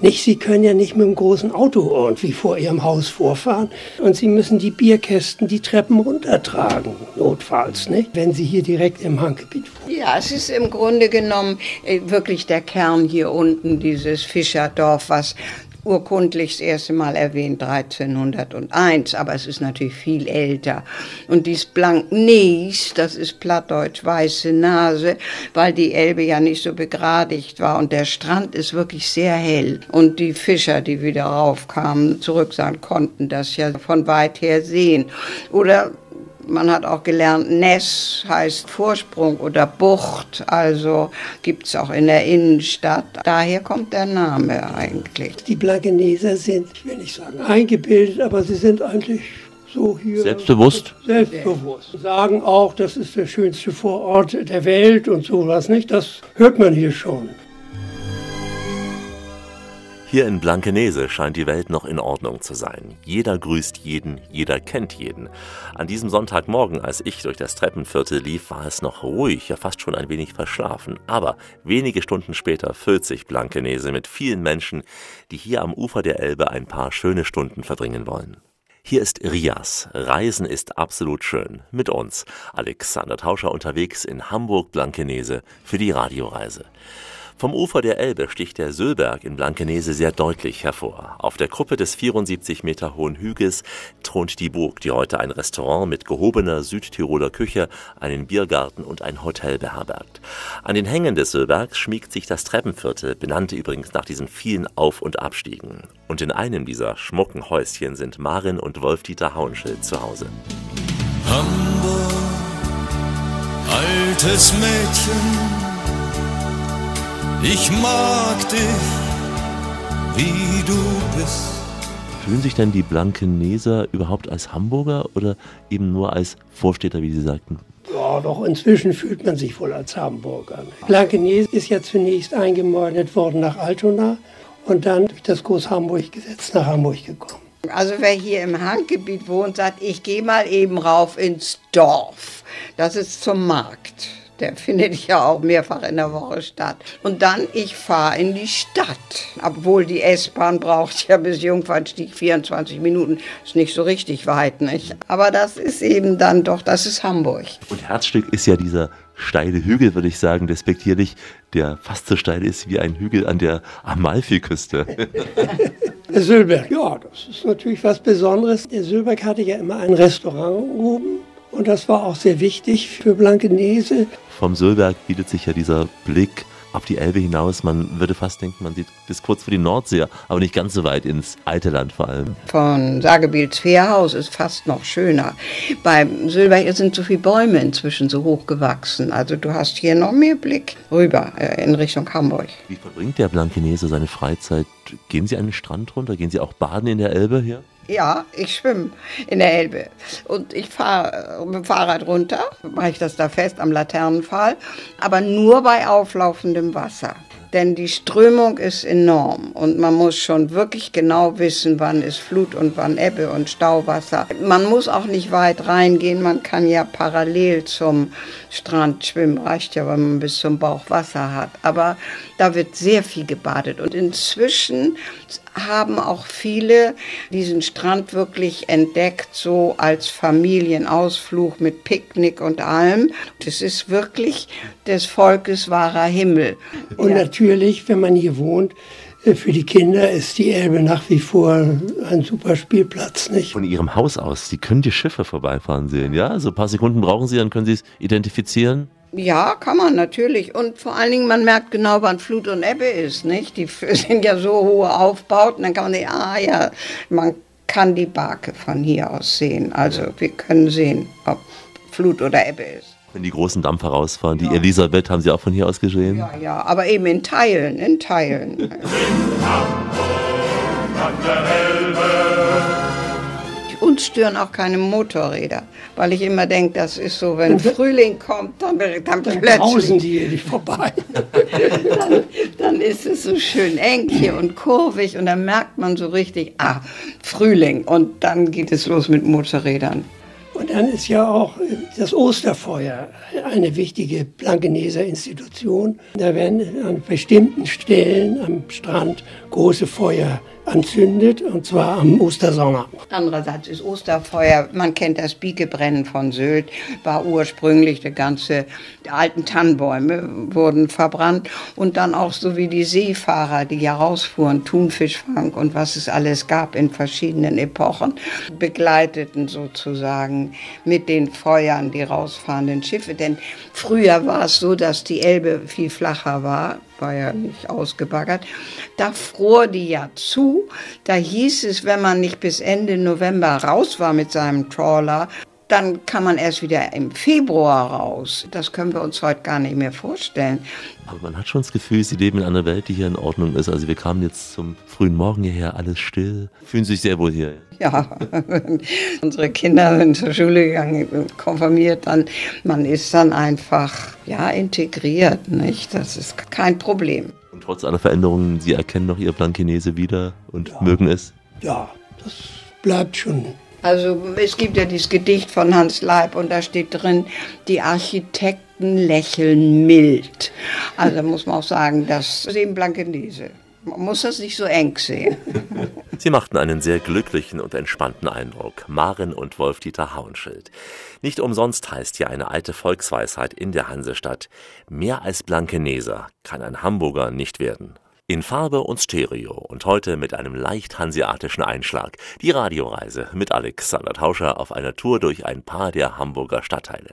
Nicht, Sie können ja nicht mit einem großen Auto irgendwie vor Ihrem Haus vorfahren und Sie müssen die Bierkästen die Treppen runtertragen, notfalls, nicht? wenn Sie hier direkt im Hanggebiet wohnen. Ja, es ist im Grunde genommen äh, wirklich der Kern hier unten, dieses Fischerdorf, was urkundlich das erste Mal erwähnt, 1301, aber es ist natürlich viel älter. Und dies Blanknies, das ist plattdeutsch weiße Nase, weil die Elbe ja nicht so begradigt war und der Strand ist wirklich sehr hell. Und die Fischer, die wieder raufkamen, zurück sein konnten das ja von weit her sehen. Oder man hat auch gelernt, Ness heißt Vorsprung oder Bucht, also gibt es auch in der Innenstadt. Daher kommt der Name eigentlich. Die Blankeneser sind, ich will nicht sagen eingebildet, aber sie sind eigentlich so hier. Selbstbewusst? Selbstbewusst. Sagen auch, das ist der schönste Vorort der Welt und sowas, nicht? Das hört man hier schon. Hier in Blankenese scheint die Welt noch in Ordnung zu sein. Jeder grüßt jeden, jeder kennt jeden. An diesem Sonntagmorgen, als ich durch das Treppenviertel lief, war es noch ruhig, ja fast schon ein wenig verschlafen. Aber wenige Stunden später füllt sich Blankenese mit vielen Menschen, die hier am Ufer der Elbe ein paar schöne Stunden verbringen wollen. Hier ist Rias. Reisen ist absolut schön. Mit uns. Alexander Tauscher unterwegs in Hamburg-Blankenese für die Radioreise. Vom Ufer der Elbe sticht der Söllberg in Blankenese sehr deutlich hervor. Auf der Kuppe des 74 Meter hohen Hügels thront die Burg, die heute ein Restaurant mit gehobener Südtiroler Küche, einen Biergarten und ein Hotel beherbergt. An den Hängen des Söllbergs schmiegt sich das Treppenviertel, benannt übrigens nach diesen vielen Auf- und Abstiegen. Und in einem dieser schmucken Häuschen sind Marin und Wolf-Dieter Hauenschild zu Hause. Hamburg, altes Mädchen, ich mag dich, wie du bist. Fühlen sich denn die Blankeneser überhaupt als Hamburger oder eben nur als Vorstädter, wie Sie sagten? Ja, doch inzwischen fühlt man sich wohl als Hamburger. Blankenese ist ja zunächst eingemordnet worden nach Altona und dann durch das Groß-Hamburg-Gesetz nach Hamburg gekommen. Also wer hier im Hanggebiet wohnt, sagt, ich gehe mal eben rauf ins Dorf. Das ist zum Markt. Der findet ja auch mehrfach in der Woche statt. Und dann, ich fahre in die Stadt. Obwohl die S-Bahn braucht ja bis Jungfernstieg 24 Minuten. Ist nicht so richtig weit, nicht? Aber das ist eben dann doch, das ist Hamburg. Und Herzstück ist ja dieser steile Hügel, würde ich sagen, despektierlich, der fast so steil ist wie ein Hügel an der Amalfiküste. Der Sülberg, ja, das ist natürlich was Besonderes. Der Sülberg hatte ja immer ein Restaurant oben und das war auch sehr wichtig für Blankenese. Vom Sölberg bietet sich ja dieser Blick auf die Elbe hinaus. Man würde fast denken, man sieht bis kurz vor die Nordsee, aber nicht ganz so weit ins alte Land vor allem. Von Sagebiels Fährhaus ist fast noch schöner. Beim Sölberg sind so viele Bäume inzwischen so hoch gewachsen. Also du hast hier noch mehr Blick rüber äh, in Richtung Hamburg. Wie verbringt der Blankenese seine Freizeit? Gehen Sie an den Strand runter? Gehen Sie auch baden in der Elbe hier? Ja, ich schwimme in der Elbe. Und ich fahre mit dem Fahrrad runter, mache ich das da fest am Laternenpfahl, aber nur bei auflaufendem Wasser. Denn die Strömung ist enorm und man muss schon wirklich genau wissen, wann ist Flut und wann Ebbe und Stauwasser. Man muss auch nicht weit reingehen, man kann ja parallel zum Strand schwimmen, reicht ja, wenn man bis zum Bauch Wasser hat. Aber da wird sehr viel gebadet und inzwischen haben auch viele diesen Strand wirklich entdeckt, so als Familienausflug mit Picknick und allem. Das ist wirklich des Volkes wahrer Himmel. Und ja. natürlich, wenn man hier wohnt, äh, für die Kinder ist die Elbe nach wie vor ein super Spielplatz, nicht? Von Ihrem Haus aus, Sie können die Schiffe vorbeifahren sehen, ja? So ein paar Sekunden brauchen Sie, dann können Sie es identifizieren. Ja, kann man natürlich. Und vor allen Dingen, man merkt genau, wann Flut und Ebbe ist, nicht? Die sind ja so hohe Aufbauten, dann kann man sehen, ah ja, man kann die Barke von hier aus sehen. Also wir können sehen, ob Flut oder Ebbe ist. Wenn die großen Dampfer rausfahren, die ja. Elisabeth haben Sie auch von hier aus gesehen? Ja, ja, aber eben in Teilen, in Teilen. Uns stören auch keine Motorräder, weil ich immer denke, das ist so, wenn Frühling kommt, dann, dann, Dann plötzlich die hier nicht vorbei. dann, dann ist es so schön eng hier und kurvig und dann merkt man so richtig, ah, Frühling und dann geht es los mit Motorrädern. Und dann ist ja auch das Osterfeuer eine wichtige Blankeneser Institution. Da werden an bestimmten Stellen am Strand große Feuer anzündet, und zwar am Ostersonntag. Andererseits ist Osterfeuer, man kennt das Biegebrennen von Sylt, war ursprünglich der ganze, die alten Tannenbäume wurden verbrannt und dann auch so wie die Seefahrer, die ja rausfuhren, Thunfischfang und was es alles gab in verschiedenen Epochen, begleiteten sozusagen mit den Feuern die rausfahrenden Schiffe. Denn früher war es so, dass die Elbe viel flacher war, war ja nicht ausgebaggert. Da fror die ja zu. Da hieß es, wenn man nicht bis Ende November raus war mit seinem Trawler, dann kann man erst wieder im Februar raus. Das können wir uns heute gar nicht mehr vorstellen. Aber man hat schon das Gefühl, sie leben in einer Welt, die hier in Ordnung ist. Also wir kamen jetzt zum frühen Morgen hierher, alles still, fühlen sich sehr wohl hier. Ja, unsere Kinder sind zur Schule gegangen, konfirmiert, dann man ist dann einfach ja integriert, nicht? Das ist kein Problem. Und trotz aller Veränderungen, sie erkennen noch ihr Blankenese wieder und mögen es. Ja, das bleibt schon. Also es gibt ja dieses Gedicht von Hans Leib und da steht drin, die Architekten lächeln mild. Also muss man auch sagen, das ist eben Blankenese. Man muss das nicht so eng sehen. Sie machten einen sehr glücklichen und entspannten Eindruck, Maren und Wolf-Dieter Hauenschild. Nicht umsonst heißt ja eine alte Volksweisheit in der Hansestadt, mehr als Blankeneser kann ein Hamburger nicht werden. In Farbe und Stereo und heute mit einem leicht hanseatischen Einschlag. Die Radioreise mit Alexander Tauscher auf einer Tour durch ein paar der Hamburger Stadtteile.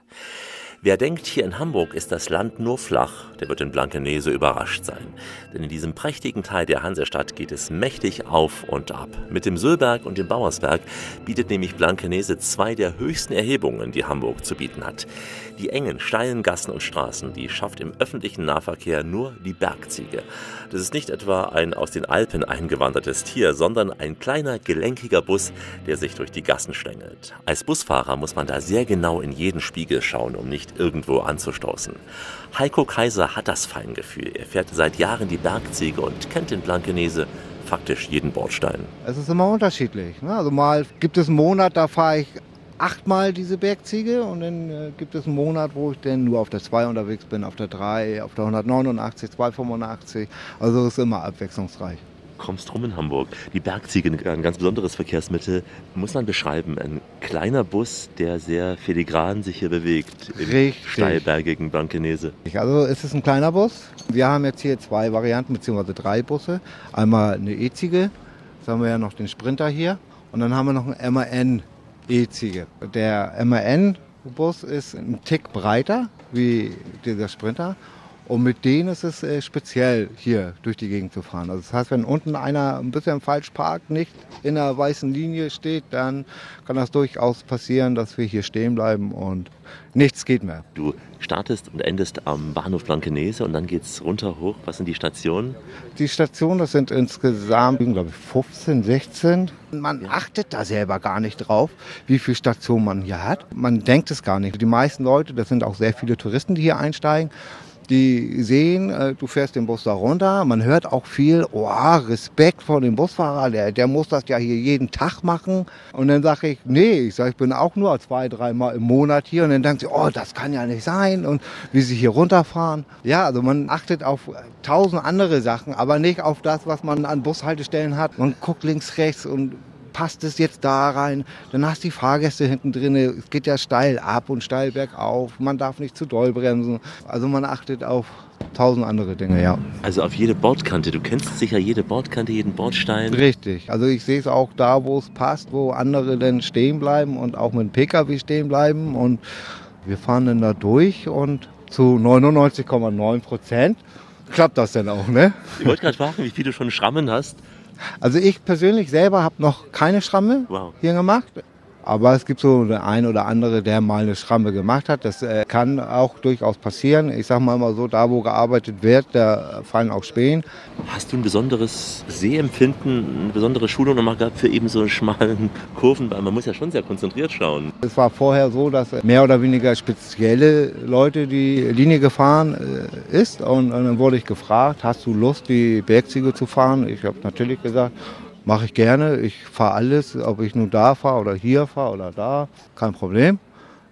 Wer denkt, hier in Hamburg ist das Land nur flach, der wird in Blankenese überrascht sein. Denn in diesem prächtigen Teil der Hansestadt geht es mächtig auf und ab. Mit dem Söllberg und dem Bauersberg bietet nämlich Blankenese zwei der höchsten Erhebungen, die Hamburg zu bieten hat. Die engen, steilen Gassen und Straßen, die schafft im öffentlichen Nahverkehr nur die Bergziege. Das ist nicht etwa ein aus den Alpen eingewandertes Tier, sondern ein kleiner, gelenkiger Bus, der sich durch die Gassen schlängelt. Als Busfahrer muss man da sehr genau in jeden Spiegel schauen, um nicht irgendwo anzustoßen. Heiko Kaiser hat das Feingefühl. Er fährt seit Jahren die Bergziege und kennt in Blankenese faktisch jeden Bordstein. Es ist immer unterschiedlich. Ne? Also mal gibt es einen Monat, da fahre ich achtmal diese Bergziege und dann äh, gibt es einen Monat, wo ich dann nur auf der 2 unterwegs bin, auf der 3, auf der 189, 285. Also es ist immer abwechslungsreich. Kommst rum in Hamburg. Die Bergziege, ein ganz besonderes Verkehrsmittel, muss man beschreiben. Ein kleiner Bus, der sehr filigran sich hier bewegt im Richtig. steilbergigen Blankenese. Also es ist ein kleiner Bus. Wir haben jetzt hier zwei Varianten, beziehungsweise drei Busse. Einmal eine E-Ziege, jetzt haben wir ja noch den Sprinter hier und dann haben wir noch einen MAN E-Ziege. Der MAN-Bus ist ein Tick breiter wie dieser Sprinter und mit denen ist es äh, speziell, hier durch die Gegend zu fahren. Also das heißt, wenn unten einer ein bisschen falsch parkt, nicht in der weißen Linie steht, dann kann das durchaus passieren, dass wir hier stehen bleiben und nichts geht mehr. Du startest und endest am Bahnhof Blankenese und dann geht's runter hoch. Was sind die Stationen? Die Stationen, das sind insgesamt, glaube ich, 15, 16. Man achtet da selber gar nicht drauf, wie viele Stationen man hier hat. Man denkt es gar nicht. Die meisten Leute, das sind auch sehr viele Touristen, die hier einsteigen, die sehen, äh, du fährst den Bus da runter. Man hört auch viel, oh, Respekt vor dem Busfahrer, der, der muss das ja hier jeden Tag machen. Und dann sage ich, nee, ich sage, ich bin auch nur zwei, dreimal im Monat hier. Und dann denkt sie, oh, das kann ja nicht sein. Und wie sie hier runterfahren. Ja, also man achtet auf tausend andere Sachen, aber nicht auf das, was man an Bushaltestellen hat. Man guckt links, rechts und passt es jetzt da rein? Dann hast du die Fahrgäste hinten drin. Es geht ja steil ab und steil bergauf. Man darf nicht zu doll bremsen. Also man achtet auf tausend andere Dinge, ja. Also auf jede Bordkante. Du kennst sicher jede Bordkante, jeden Bordstein. Richtig. Also ich sehe es auch da, wo es passt, wo andere dann stehen bleiben und auch mit dem Pkw stehen bleiben. Und wir fahren dann da durch und zu 99,9 Prozent klappt das dann auch, ne? Ich wollte gerade fragen, wie viel du schon Schrammen hast. Also ich persönlich selber habe noch keine Schramme Wow. hier gemacht. Aber es gibt so der ein oder andere, der mal eine Schramme gemacht hat. Das äh, kann auch durchaus passieren. Ich sage mal immer so, da wo gearbeitet wird, da fallen auch Spähen. Hast du ein besonderes Sehempfinden, eine besondere Schulung nochmal gehabt für eben so schmalen Kurven? Weil man muss ja schon sehr konzentriert schauen. Es war vorher so, dass mehr oder weniger spezielle Leute die Linie gefahren äh, ist. Und, und dann wurde ich gefragt, hast du Lust, die Bergziege zu fahren? Ich habe natürlich gesagt, Mache ich gerne. Ich fahre alles, ob ich nun da fahre oder hier fahre oder da, kein Problem.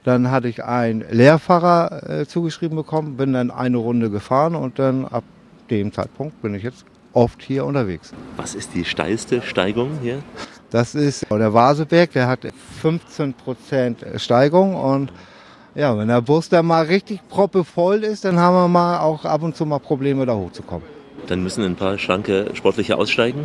Dann hatte ich einen Lehrfahrer äh, zugeschrieben bekommen, bin dann eine Runde gefahren und dann ab dem Zeitpunkt bin ich jetzt oft hier unterwegs. Was ist die steilste Steigung hier? Das ist der Vaseberg, der hat 15% Steigung und ja, wenn der Bus dann mal richtig proppevoll ist, dann haben wir mal auch ab und zu mal Probleme da hochzukommen. Dann müssen ein paar schlanke Sportliche aussteigen?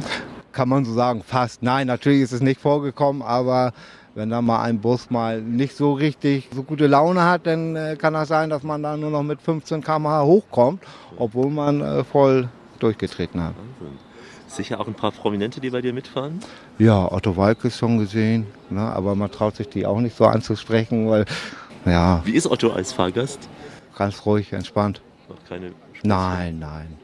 Kann man so sagen, fast. Nein, natürlich ist es nicht vorgekommen, aber wenn da mal ein Bus mal nicht so richtig so gute Laune hat, dann äh, kann das sein, dass man da nur noch mit 15 km/h hochkommt, obwohl man äh, voll durchgetreten hat. Wahnsinn. Sicher auch ein paar Prominente, die bei dir mitfahren? Ja, Otto Walke ist schon gesehen, ne, aber man traut sich die auch nicht so anzusprechen, weil, ja. Wie ist Otto als Fahrgast? Ganz ruhig, entspannt. Macht keine Nein, nein.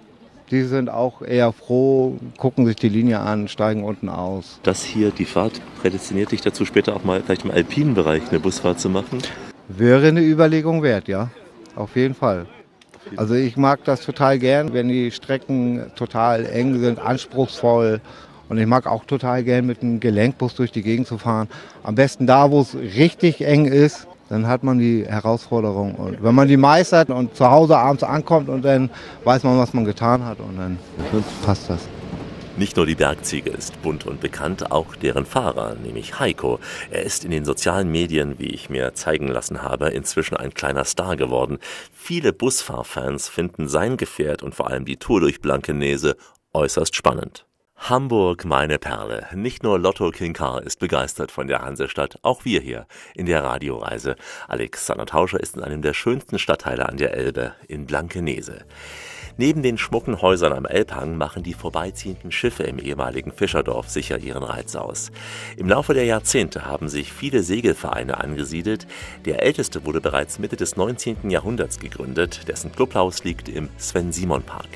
Die sind auch eher froh, gucken sich die Linie an, steigen unten aus. Das hier, die Fahrt, prädestiniert dich dazu, später auch mal vielleicht im alpinen Bereich eine Busfahrt zu machen? Wäre eine Überlegung wert, ja. Auf jeden Fall. Also ich mag das total gern, wenn die Strecken total eng sind, anspruchsvoll. Und ich mag auch total gern mit einem Gelenkbus durch die Gegend zu fahren. Am besten da, wo es richtig eng ist, dann hat man die Herausforderung. Und wenn man die meistert und zu Hause abends ankommt und dann weiß man, was man getan hat und dann passt das. Nicht nur die Bergziege ist bunt und bekannt, auch deren Fahrer, nämlich Heiko. Er ist in den sozialen Medien, wie ich mir zeigen lassen habe, inzwischen ein kleiner Star geworden. Viele Busfahrfans finden sein Gefährt und vor allem die Tour durch Blankenese äußerst spannend. Hamburg, meine Perle. Nicht nur Lotto King Carr ist begeistert von der Hansestadt, auch wir hier in der Radioreise. Alexander Tauscher ist in einem der schönsten Stadtteile an der Elbe, in Blankenese. Neben den schmucken Häusern am Elbhang machen die vorbeiziehenden Schiffe im ehemaligen Fischerdorf sicher ihren Reiz aus. Im Laufe der Jahrzehnte haben sich viele Segelvereine angesiedelt. Der älteste wurde bereits Mitte des 19. Jahrhunderts gegründet, dessen Clubhaus liegt im Sven-Simon-Park.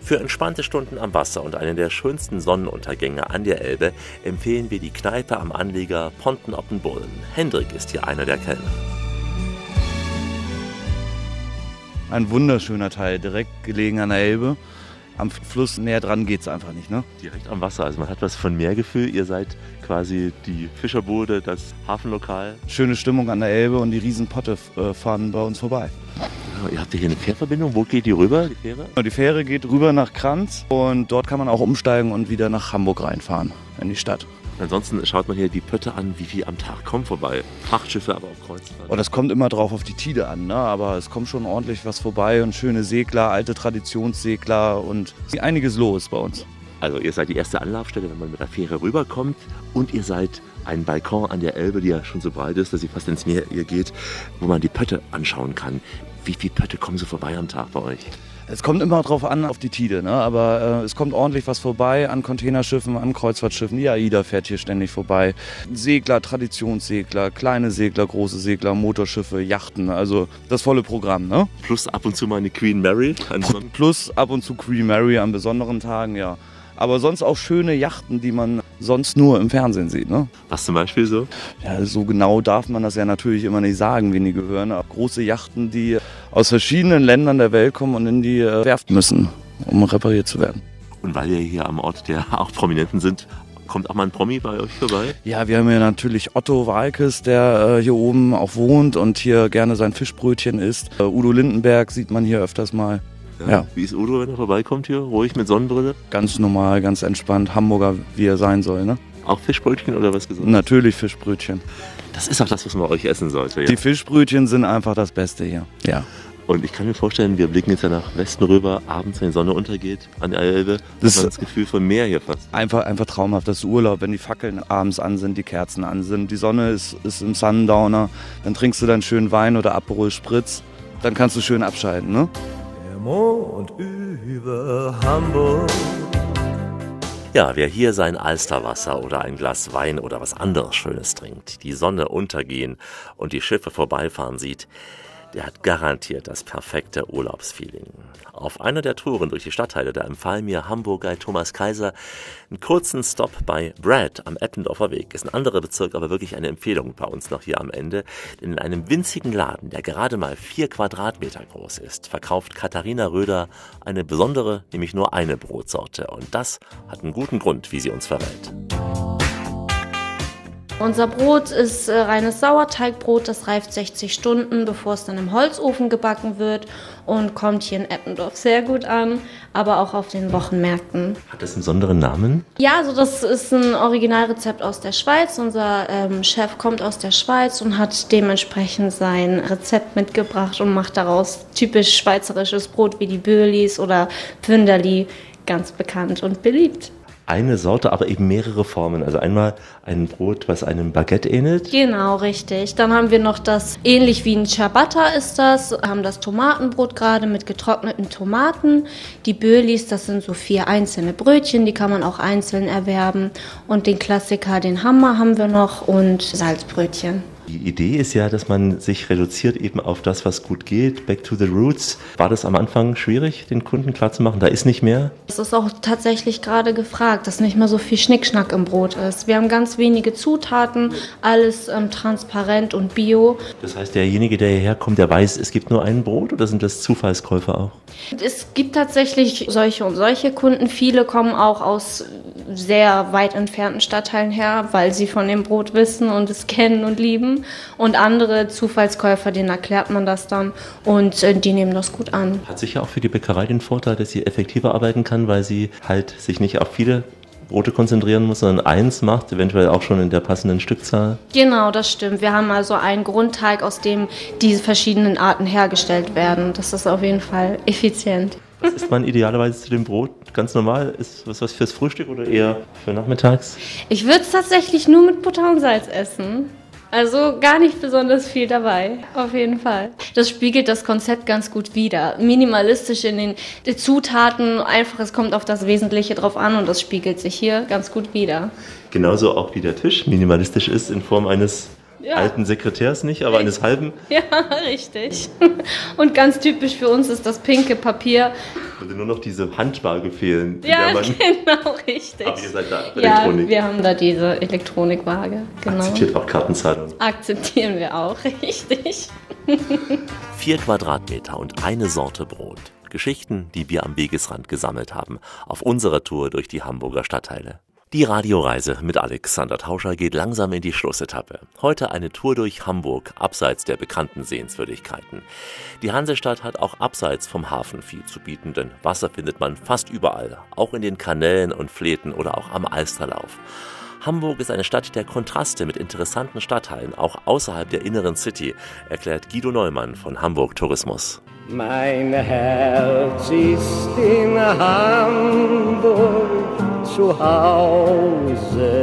Für entspannte Stunden am Wasser und einen der schönsten Sonnenuntergänge an der Elbe empfehlen wir die Kneipe am Anleger Ponten Oppenbullen. Hendrik ist hier einer der Kellner. Ein wunderschöner Teil, direkt gelegen an der Elbe. Am Fluss näher dran geht es einfach nicht, ne? Direkt am Wasser, also man hat was von Meergefühl. Ihr seid quasi die Fischerbude, das Hafenlokal. Schöne Stimmung an der Elbe und die Riesenpotte äh, fahren bei uns vorbei. Ihr habt hier eine Fährverbindung. Wo geht die rüber, die Fähre? Die Fähre geht rüber nach Kranz und dort kann man auch umsteigen und wieder nach Hamburg reinfahren, in die Stadt. Ansonsten schaut man hier die Pötte an, wie viel am Tag kommen vorbei. Frachtschiffe, aber auch Kreuzfahrt. Oh, das kommt immer drauf auf die Tide an, ne? aber es kommt schon ordentlich was vorbei und schöne Segler, alte Traditionssegler und einiges los bei uns. Also ihr seid die erste Anlaufstelle, wenn man mit der Fähre rüberkommt und ihr seid ein Balkon an der Elbe, die ja schon so breit ist, dass sie fast ins Meer geht, wo man die Pötte anschauen kann. Wie viele Pötte kommen so vorbei am Tag bei euch? Es kommt immer drauf an, auf die Tide, ne? aber äh, es kommt ordentlich was vorbei an Containerschiffen, an Kreuzfahrtschiffen. Die AIDA fährt hier ständig vorbei. Segler, Traditionssegler, kleine Segler, große Segler, Motorschiffe, Yachten, also das volle Programm. Ne? Plus ab und zu mal eine Queen Mary. Plus ab und zu Queen Mary an besonderen Tagen, ja. Aber sonst auch schöne Yachten, die man sonst nur im Fernsehen sieht. Ne? Was zum Beispiel so? Ja, so genau darf man das ja natürlich immer nicht sagen, wen die gehören. Aber große Yachten, die aus verschiedenen Ländern der Welt kommen und in die äh, Werft müssen, um repariert zu werden. Und weil wir hier am Ort der auch Prominenten sind, kommt auch mal ein Promi bei euch vorbei? Ja, wir haben ja natürlich Otto Walkes, der äh, hier oben auch wohnt und hier gerne sein Fischbrötchen isst. Äh, Udo Lindenberg sieht man hier öfters mal. Ja. ja. Wie ist Udo, wenn er vorbeikommt hier? Ruhig mit Sonnenbrille? Ganz normal, ganz entspannt. Hamburger, wie er sein soll, ne? Auch Fischbrötchen oder was gesagt? Natürlich Fischbrötchen. Das ist auch das, was man euch essen sollte. Ja? Die Fischbrötchen sind einfach das Beste hier. Ja. Und ich kann mir vorstellen, wir blicken jetzt ja nach Westen rüber, abends, wenn die Sonne untergeht, an der Elbe. Das ist das Gefühl von Meer hier fast. Einfach, einfach traumhaft. Das ist Urlaub, wenn die Fackeln abends an sind, die Kerzen an sind, die Sonne ist, ist im Sundowner, dann trinkst du dann schön Wein oder Aperol Spritz, dann kannst du schön abschalten, ne? Mond über Hamburg. Ja, wer hier sein Alsterwasser oder ein Glas Wein oder was anderes Schönes trinkt, die Sonne untergehen und die Schiffe vorbeifahren sieht, der hat garantiert das perfekte Urlaubsfeeling. Auf einer der Touren durch die Stadtteile, da empfahl mir Hamburg-Guide Thomas Kaiser einen kurzen Stop bei Brad am Eppendorfer Weg. Ist ein anderer Bezirk, aber wirklich eine Empfehlung bei uns noch hier am Ende. Denn in einem winzigen Laden, der gerade mal vier Quadratmeter groß ist, verkauft Katharina Röder eine besondere, nämlich nur eine Brotsorte. Und das hat einen guten Grund, wie sie uns verrät. Unser Brot ist äh, reines Sauerteigbrot, das reift 60 Stunden, bevor es dann im Holzofen gebacken wird und kommt hier in Eppendorf sehr gut an, aber auch auf den Wochenmärkten. Hat das einen besonderen Namen? Ja, also das ist ein Originalrezept aus der Schweiz. Unser ähm, Chef kommt aus der Schweiz und hat dementsprechend sein Rezept mitgebracht und macht daraus typisch schweizerisches Brot wie die Böhlis oder Pfünderli, ganz bekannt und beliebt eine Sorte, aber eben mehrere Formen. Also einmal ein Brot, was einem Baguette ähnelt. Genau, richtig. Dann haben wir noch das, ähnlich wie ein Ciabatta ist das, haben das Tomatenbrot gerade mit getrockneten Tomaten. Die Bölis, das sind so vier einzelne Brötchen, die kann man auch einzeln erwerben. Und den Klassiker, den Hammer haben wir noch und Salzbrötchen. Die Idee ist ja, dass man sich reduziert eben auf das, was gut geht. Back to the roots. War das am Anfang schwierig, den Kunden klarzumachen? Da ist nicht mehr? Es ist auch tatsächlich gerade gefragt, dass nicht mehr so viel Schnickschnack im Brot ist. Wir haben ganz wenige Zutaten, alles ähm, transparent und bio. Das heißt, derjenige, der hierher kommt, der weiß, es gibt nur ein Brot oder sind das Zufallskäufer auch? Es gibt tatsächlich solche und solche Kunden. Viele kommen auch aus sehr weit entfernten Stadtteilen her, weil sie von dem Brot wissen und es kennen und lieben. Und andere Zufallskäufer, denen erklärt man das dann und äh, die nehmen das gut an. Hat sicher auch für die Bäckerei den Vorteil, dass sie effektiver arbeiten kann, weil sie halt sich nicht auf viele Brote konzentrieren muss, sondern eins macht, eventuell auch schon in der passenden Stückzahl? Genau, das stimmt. Wir haben also einen Grundteig, aus dem diese verschiedenen Arten hergestellt werden. Das ist auf jeden Fall effizient. Was isst man idealerweise zu dem Brot? Ganz normal? Ist was was fürs Frühstück oder eher für nachmittags? Ich würde es tatsächlich nur mit Butter und Salz essen. Also gar nicht besonders viel dabei, auf jeden Fall. Das spiegelt das Konzept ganz gut wider. Minimalistisch in den Zutaten, einfach es kommt auf das Wesentliche drauf an und das spiegelt sich hier ganz gut wider. Genauso auch wie der Tisch minimalistisch ist in Form eines ja. alten Sekretärs nicht, aber eines halben. Ja, richtig. Und ganz typisch für uns ist das pinke Papier. Würde nur noch diese Handwaage fehlen. Ja, genau, richtig. Aber ihr seid da Elektronik. Ja, wir haben da diese Elektronikwaage. Genau. Akzeptiert auch Kartenzahlung. Akzeptieren wir auch, richtig. Vier Quadratmeter und eine Sorte Brot. Geschichten, die wir am Wegesrand gesammelt haben, auf unserer Tour durch die Hamburger Stadtteile. Die Radioreise mit Alexander Tauscher geht langsam in die Schlussetappe. Heute eine Tour durch Hamburg, abseits der bekannten Sehenswürdigkeiten. Die Hansestadt hat auch abseits vom Hafen viel zu bieten, denn Wasser findet man fast überall, auch in den Kanälen und Fläten oder auch am Alsterlauf. Hamburg ist eine Stadt der Kontraste mit interessanten Stadtteilen, auch außerhalb der inneren City, erklärt Guido Neumann von Hamburg Tourismus. Mein Herz ist in Hamburg zu Hause.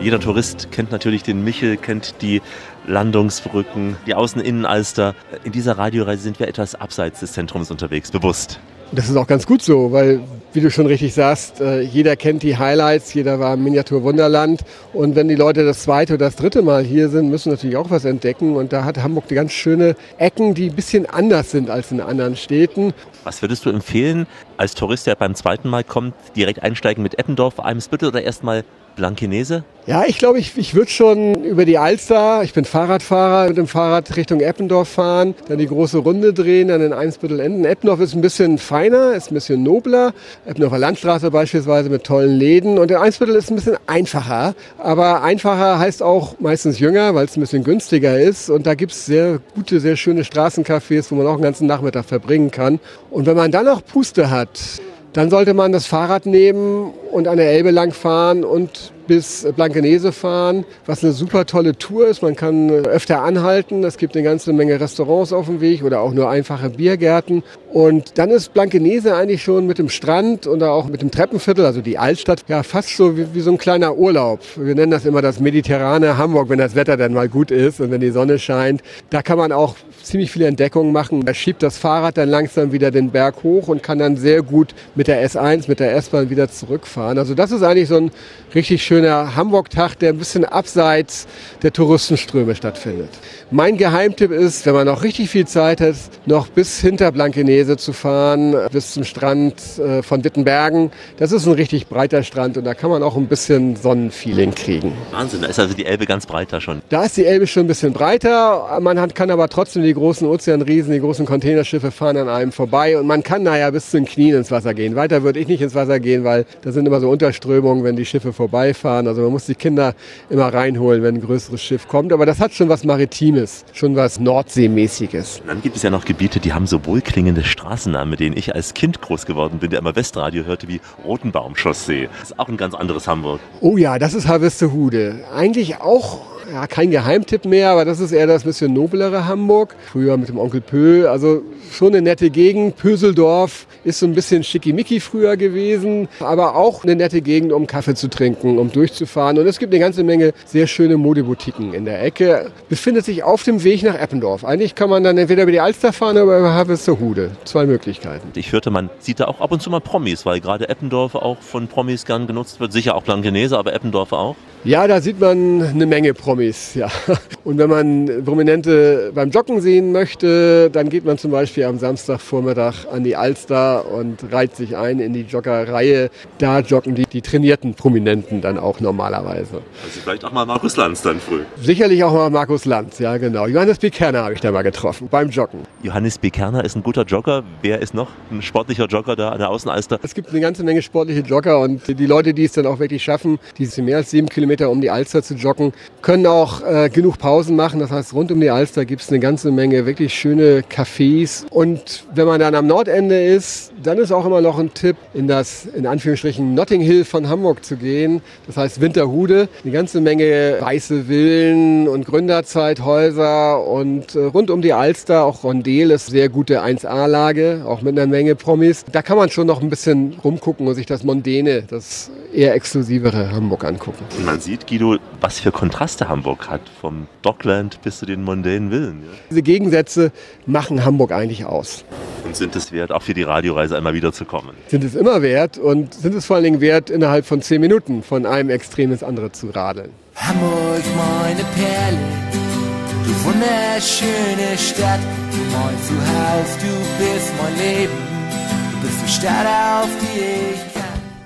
Jeder Tourist kennt natürlich den Michel, kennt die Landungsbrücken, die Außen-Innen-Alster. In dieser Radioreise sind wir etwas abseits des Zentrums unterwegs, bewusst. Das ist auch ganz gut so, weil, wie du schon richtig sagst, äh, jeder kennt die Highlights, jeder war im Miniatur Wunderland. Und wenn die Leute das zweite oder das dritte Mal hier sind, müssen natürlich auch was entdecken. Und da hat Hamburg ganz schöne Ecken, die ein bisschen anders sind als in anderen Städten. Was würdest du empfehlen, als Tourist, der beim zweiten Mal kommt, direkt einsteigen mit Eppendorf, Eimsbüttel oder erstmal Blankenese? Ja, ich glaube, ich, ich würde schon über die Alster, ich bin Fahrradfahrer, mit dem Fahrrad Richtung Eppendorf fahren, dann die große Runde drehen, dann in Einsbüttel enden. Eppendorf ist ein bisschen feiner, ist ein bisschen nobler. Eppendorfer Landstraße beispielsweise mit tollen Läden. Und der Einsbüttel ist ein bisschen einfacher. Aber einfacher heißt auch meistens jünger, weil es ein bisschen günstiger ist. Und da gibt es sehr gute, sehr schöne Straßencafés, wo man auch einen ganzen Nachmittag verbringen kann. Und wenn man dann noch Puste hat, dann sollte man das Fahrrad nehmen und an der Elbe lang fahren und bis Blankenese fahren, was eine super tolle Tour ist. Man kann öfter anhalten. Es gibt eine ganze Menge Restaurants auf dem Weg oder auch nur einfache Biergärten. Und dann ist Blankenese eigentlich schon mit dem Strand und auch mit dem Treppenviertel, also die Altstadt, ja fast so wie, wie so ein kleiner Urlaub. Wir nennen das immer das mediterrane Hamburg, wenn das Wetter dann mal gut ist und wenn die Sonne scheint. Da kann man auch ziemlich viele Entdeckungen machen. Da schiebt das Fahrrad dann langsam wieder den Berg hoch und kann dann sehr gut mit der S1, mit der S-Bahn wieder zurückfahren. Also das ist eigentlich so ein richtig schöner Hamburg-Tag, der ein bisschen abseits der Touristenströme stattfindet. Mein Geheimtipp ist, wenn man noch richtig viel Zeit hat, noch bis hinter Blankenese zu fahren, bis zum Strand äh, von Wittenbergen. Das ist ein richtig breiter Strand und da kann man auch ein bisschen Sonnenfeeling kriegen. Wahnsinn, da ist also die Elbe ganz breit da schon. Da ist die Elbe schon ein bisschen breiter. Man kann aber trotzdem die großen Ozeanriesen, die großen Containerschiffe fahren an einem vorbei und man kann naja bis zu den Knien ins Wasser gehen. Weiter würde ich nicht ins Wasser gehen, weil da sind immer so Unterströmungen, wenn die Schiffe vorbeifahren. Also man muss die Kinder immer reinholen, wenn ein größeres Schiff kommt. Aber das hat schon was Maritimes, schon was Nordseemäßiges. Und dann gibt es ja noch Gebiete, die haben so wohlklingende Straßennamen, mit denen ich als Kind groß geworden bin, der immer Westradio hörte, wie Rotenbaumchaussee. Das ist auch ein ganz anderes Hamburg. Oh ja, das ist Harvestehude. Eigentlich auch ja, kein Geheimtipp mehr, aber das ist eher das bisschen noblere Hamburg. Früher mit dem Onkel Pö, also schon eine nette Gegend. Pöseldorf ist so ein bisschen schickimicki früher gewesen, aber auch eine nette Gegend, um Kaffee zu trinken, um durchzufahren. Und es gibt eine ganze Menge sehr schöne Modeboutiquen in der Ecke. Befindet sich auf dem Weg nach Eppendorf. Eigentlich kann man dann entweder über die Alster fahren oder über Harvestehude. Zwei Möglichkeiten. Ich hörte, man sieht da auch ab und zu mal Promis, weil gerade Eppendorf auch von Promis gern genutzt wird. Sicher auch Blankenese, aber Eppendorf auch. Ja, da sieht man eine Menge Promis, ja. Und wenn man Prominente beim Joggen sehen möchte, dann geht man zum Beispiel am Samstagvormittag an die Alster und reiht sich ein in die Joggerreihe. Da joggen die, die trainierten Prominenten dann auch normalerweise. Also vielleicht auch mal Markus Lanz dann früh. Sicherlich auch mal Markus Lanz, ja genau. Johannes B. Kerner habe ich da mal getroffen, beim Joggen. Johannes B. Kerner ist ein guter Jogger. Wer ist noch ein sportlicher Jogger da an der Außenalster? Es gibt eine ganze Menge sportliche Jogger und die Leute, die es dann auch wirklich schaffen, die mehr als sieben Kilometer Kilometer um die Alster zu joggen, können auch äh, genug Pausen machen. Das heißt, rund um die Alster gibt es eine ganze Menge wirklich schöne Cafés. Und wenn man dann am Nordende ist, dann ist auch immer noch ein Tipp, in das, in Anführungsstrichen, Notting Hill von Hamburg zu gehen. Das heißt Winterhude. Eine ganze Menge weiße Villen und Gründerzeithäuser und äh, rund um die Alster, auch Rondel ist sehr gute 1A-Lage, auch mit einer Menge Promis. Da kann man schon noch ein bisschen rumgucken und sich das Mondene, das eher exklusivere Hamburg angucken. Man sieht, Guido, was für Kontraste Hamburg hat, vom Dockland bis zu den mondänen Villen. Ja? Diese Gegensätze machen Hamburg eigentlich aus. Und sind es wert, auch für die Radioreise einmal wieder zu kommen? Sind es immer wert und sind es vor allen Dingen wert, innerhalb von zehn Minuten von einem Extrem ins andere zu radeln. Hamburg, meine Perle, du wunderschöne Stadt, mein Zuhause, du bist mein Leben, du bist die Stadt, auf die ich.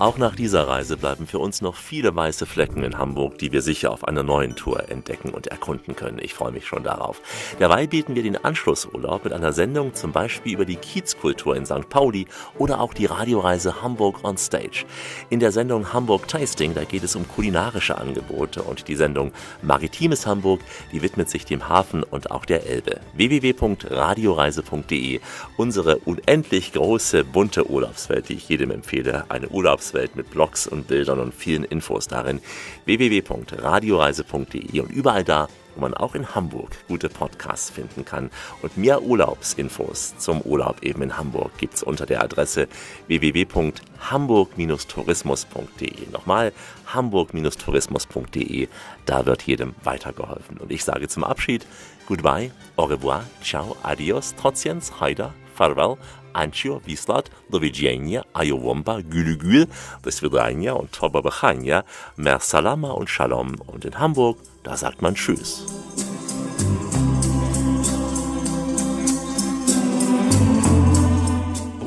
Auch nach dieser Reise bleiben für uns noch viele weiße Flecken in Hamburg, die wir sicher auf einer neuen Tour entdecken und erkunden können. Ich freue mich schon darauf. Derweil bieten wir den Anschlussurlaub mit einer Sendung zum Beispiel über die Kiezkultur in St. Pauli oder auch die Radioreise Hamburg on Stage. In der Sendung Hamburg Tasting, da geht es um kulinarische Angebote und die Sendung Maritimes Hamburg, die widmet sich dem Hafen und auch der Elbe. www.radioreise.de, unsere unendlich große, bunte Urlaubswelt, die ich jedem empfehle. Eine Urlaubswelt Urlaubswelt mit Blogs und Bildern und vielen Infos darin. www.radioreise.de und überall da, wo man auch in Hamburg gute Podcasts finden kann. Und mehr Urlaubsinfos zum Urlaub eben in Hamburg gibt es unter der Adresse www.hamburg-tourismus.de. Nochmal hamburg-tourismus.de. Da wird jedem weitergeholfen. Und ich sage zum Abschied Goodbye, au revoir, ciao, adios, trotziens, heider, farewell, Ancio, Wislat, do widzenia, Ayowomba, Gülügül, do Svidania und Tobabachania, Mer Salama und Shalom. Und in Hamburg, da sagt man Tschüss.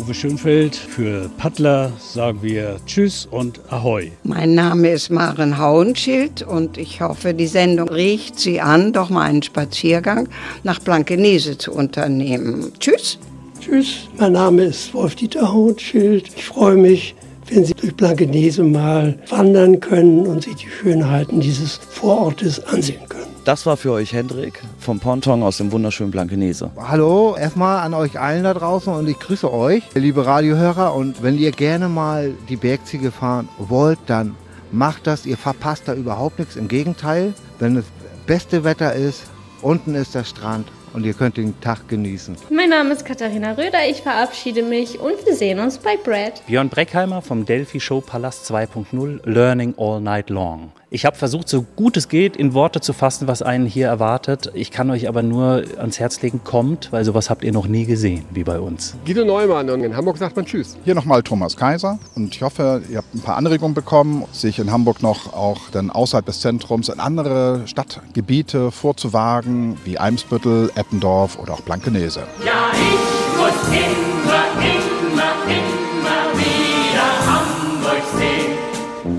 Uwe Schönfeld, für Paddler sagen wir Tschüss und Ahoi. Mein Name ist Maren Hauenschild und ich hoffe, die Sendung riecht Sie an, doch mal einen Spaziergang nach Blankenese zu unternehmen. Tschüss. Tschüss, mein Name ist Wolf-Dieter Hauenschild. Ich freue mich, wenn Sie durch Blankenese mal wandern können und sich die Schönheiten dieses Vorortes ansehen können. Das war für euch Hendrik vom Ponton aus dem wunderschönen Blankenese. Hallo, erstmal an euch allen da draußen und ich grüße euch, liebe Radiohörer. Und wenn ihr gerne mal die Bergziege fahren wollt, dann macht das. Ihr verpasst da überhaupt nichts. Im Gegenteil, wenn es beste Wetter ist, unten ist der Strand und ihr könnt den Tag genießen. Mein Name ist Katharina Röder, ich verabschiede mich und wir sehen uns bei Brad. Björn Breckheimer vom Delphi Show Palast 2.0 Learning All Night Long. Ich habe versucht, so gut es geht, in Worte zu fassen, was einen hier erwartet. Ich kann euch aber nur ans Herz legen, kommt, weil sowas habt ihr noch nie gesehen, wie bei uns. Guido Neumann und in Hamburg sagt man Tschüss. Hier nochmal Thomas Kaiser und ich hoffe, ihr habt ein paar Anregungen bekommen, sich in Hamburg noch auch dann außerhalb des Zentrums in andere Stadtgebiete vorzuwagen, wie Eimsbüttel, Eppendorf oder auch Blankenese. Ja, ich muss immer, immer, immer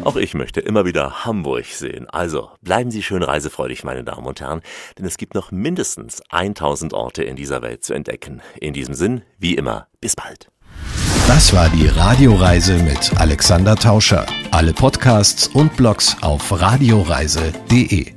Auch ich möchte immer wieder Hamburg sehen. Also bleiben Sie schön reisefreudig, meine Damen und Herren, denn es gibt noch mindestens 1000 Orte in dieser Welt zu entdecken. In diesem Sinn, wie immer, bis bald. Das war die Radioreise mit Alexander Tauscher. Alle Podcasts und Blogs auf radioreise.de.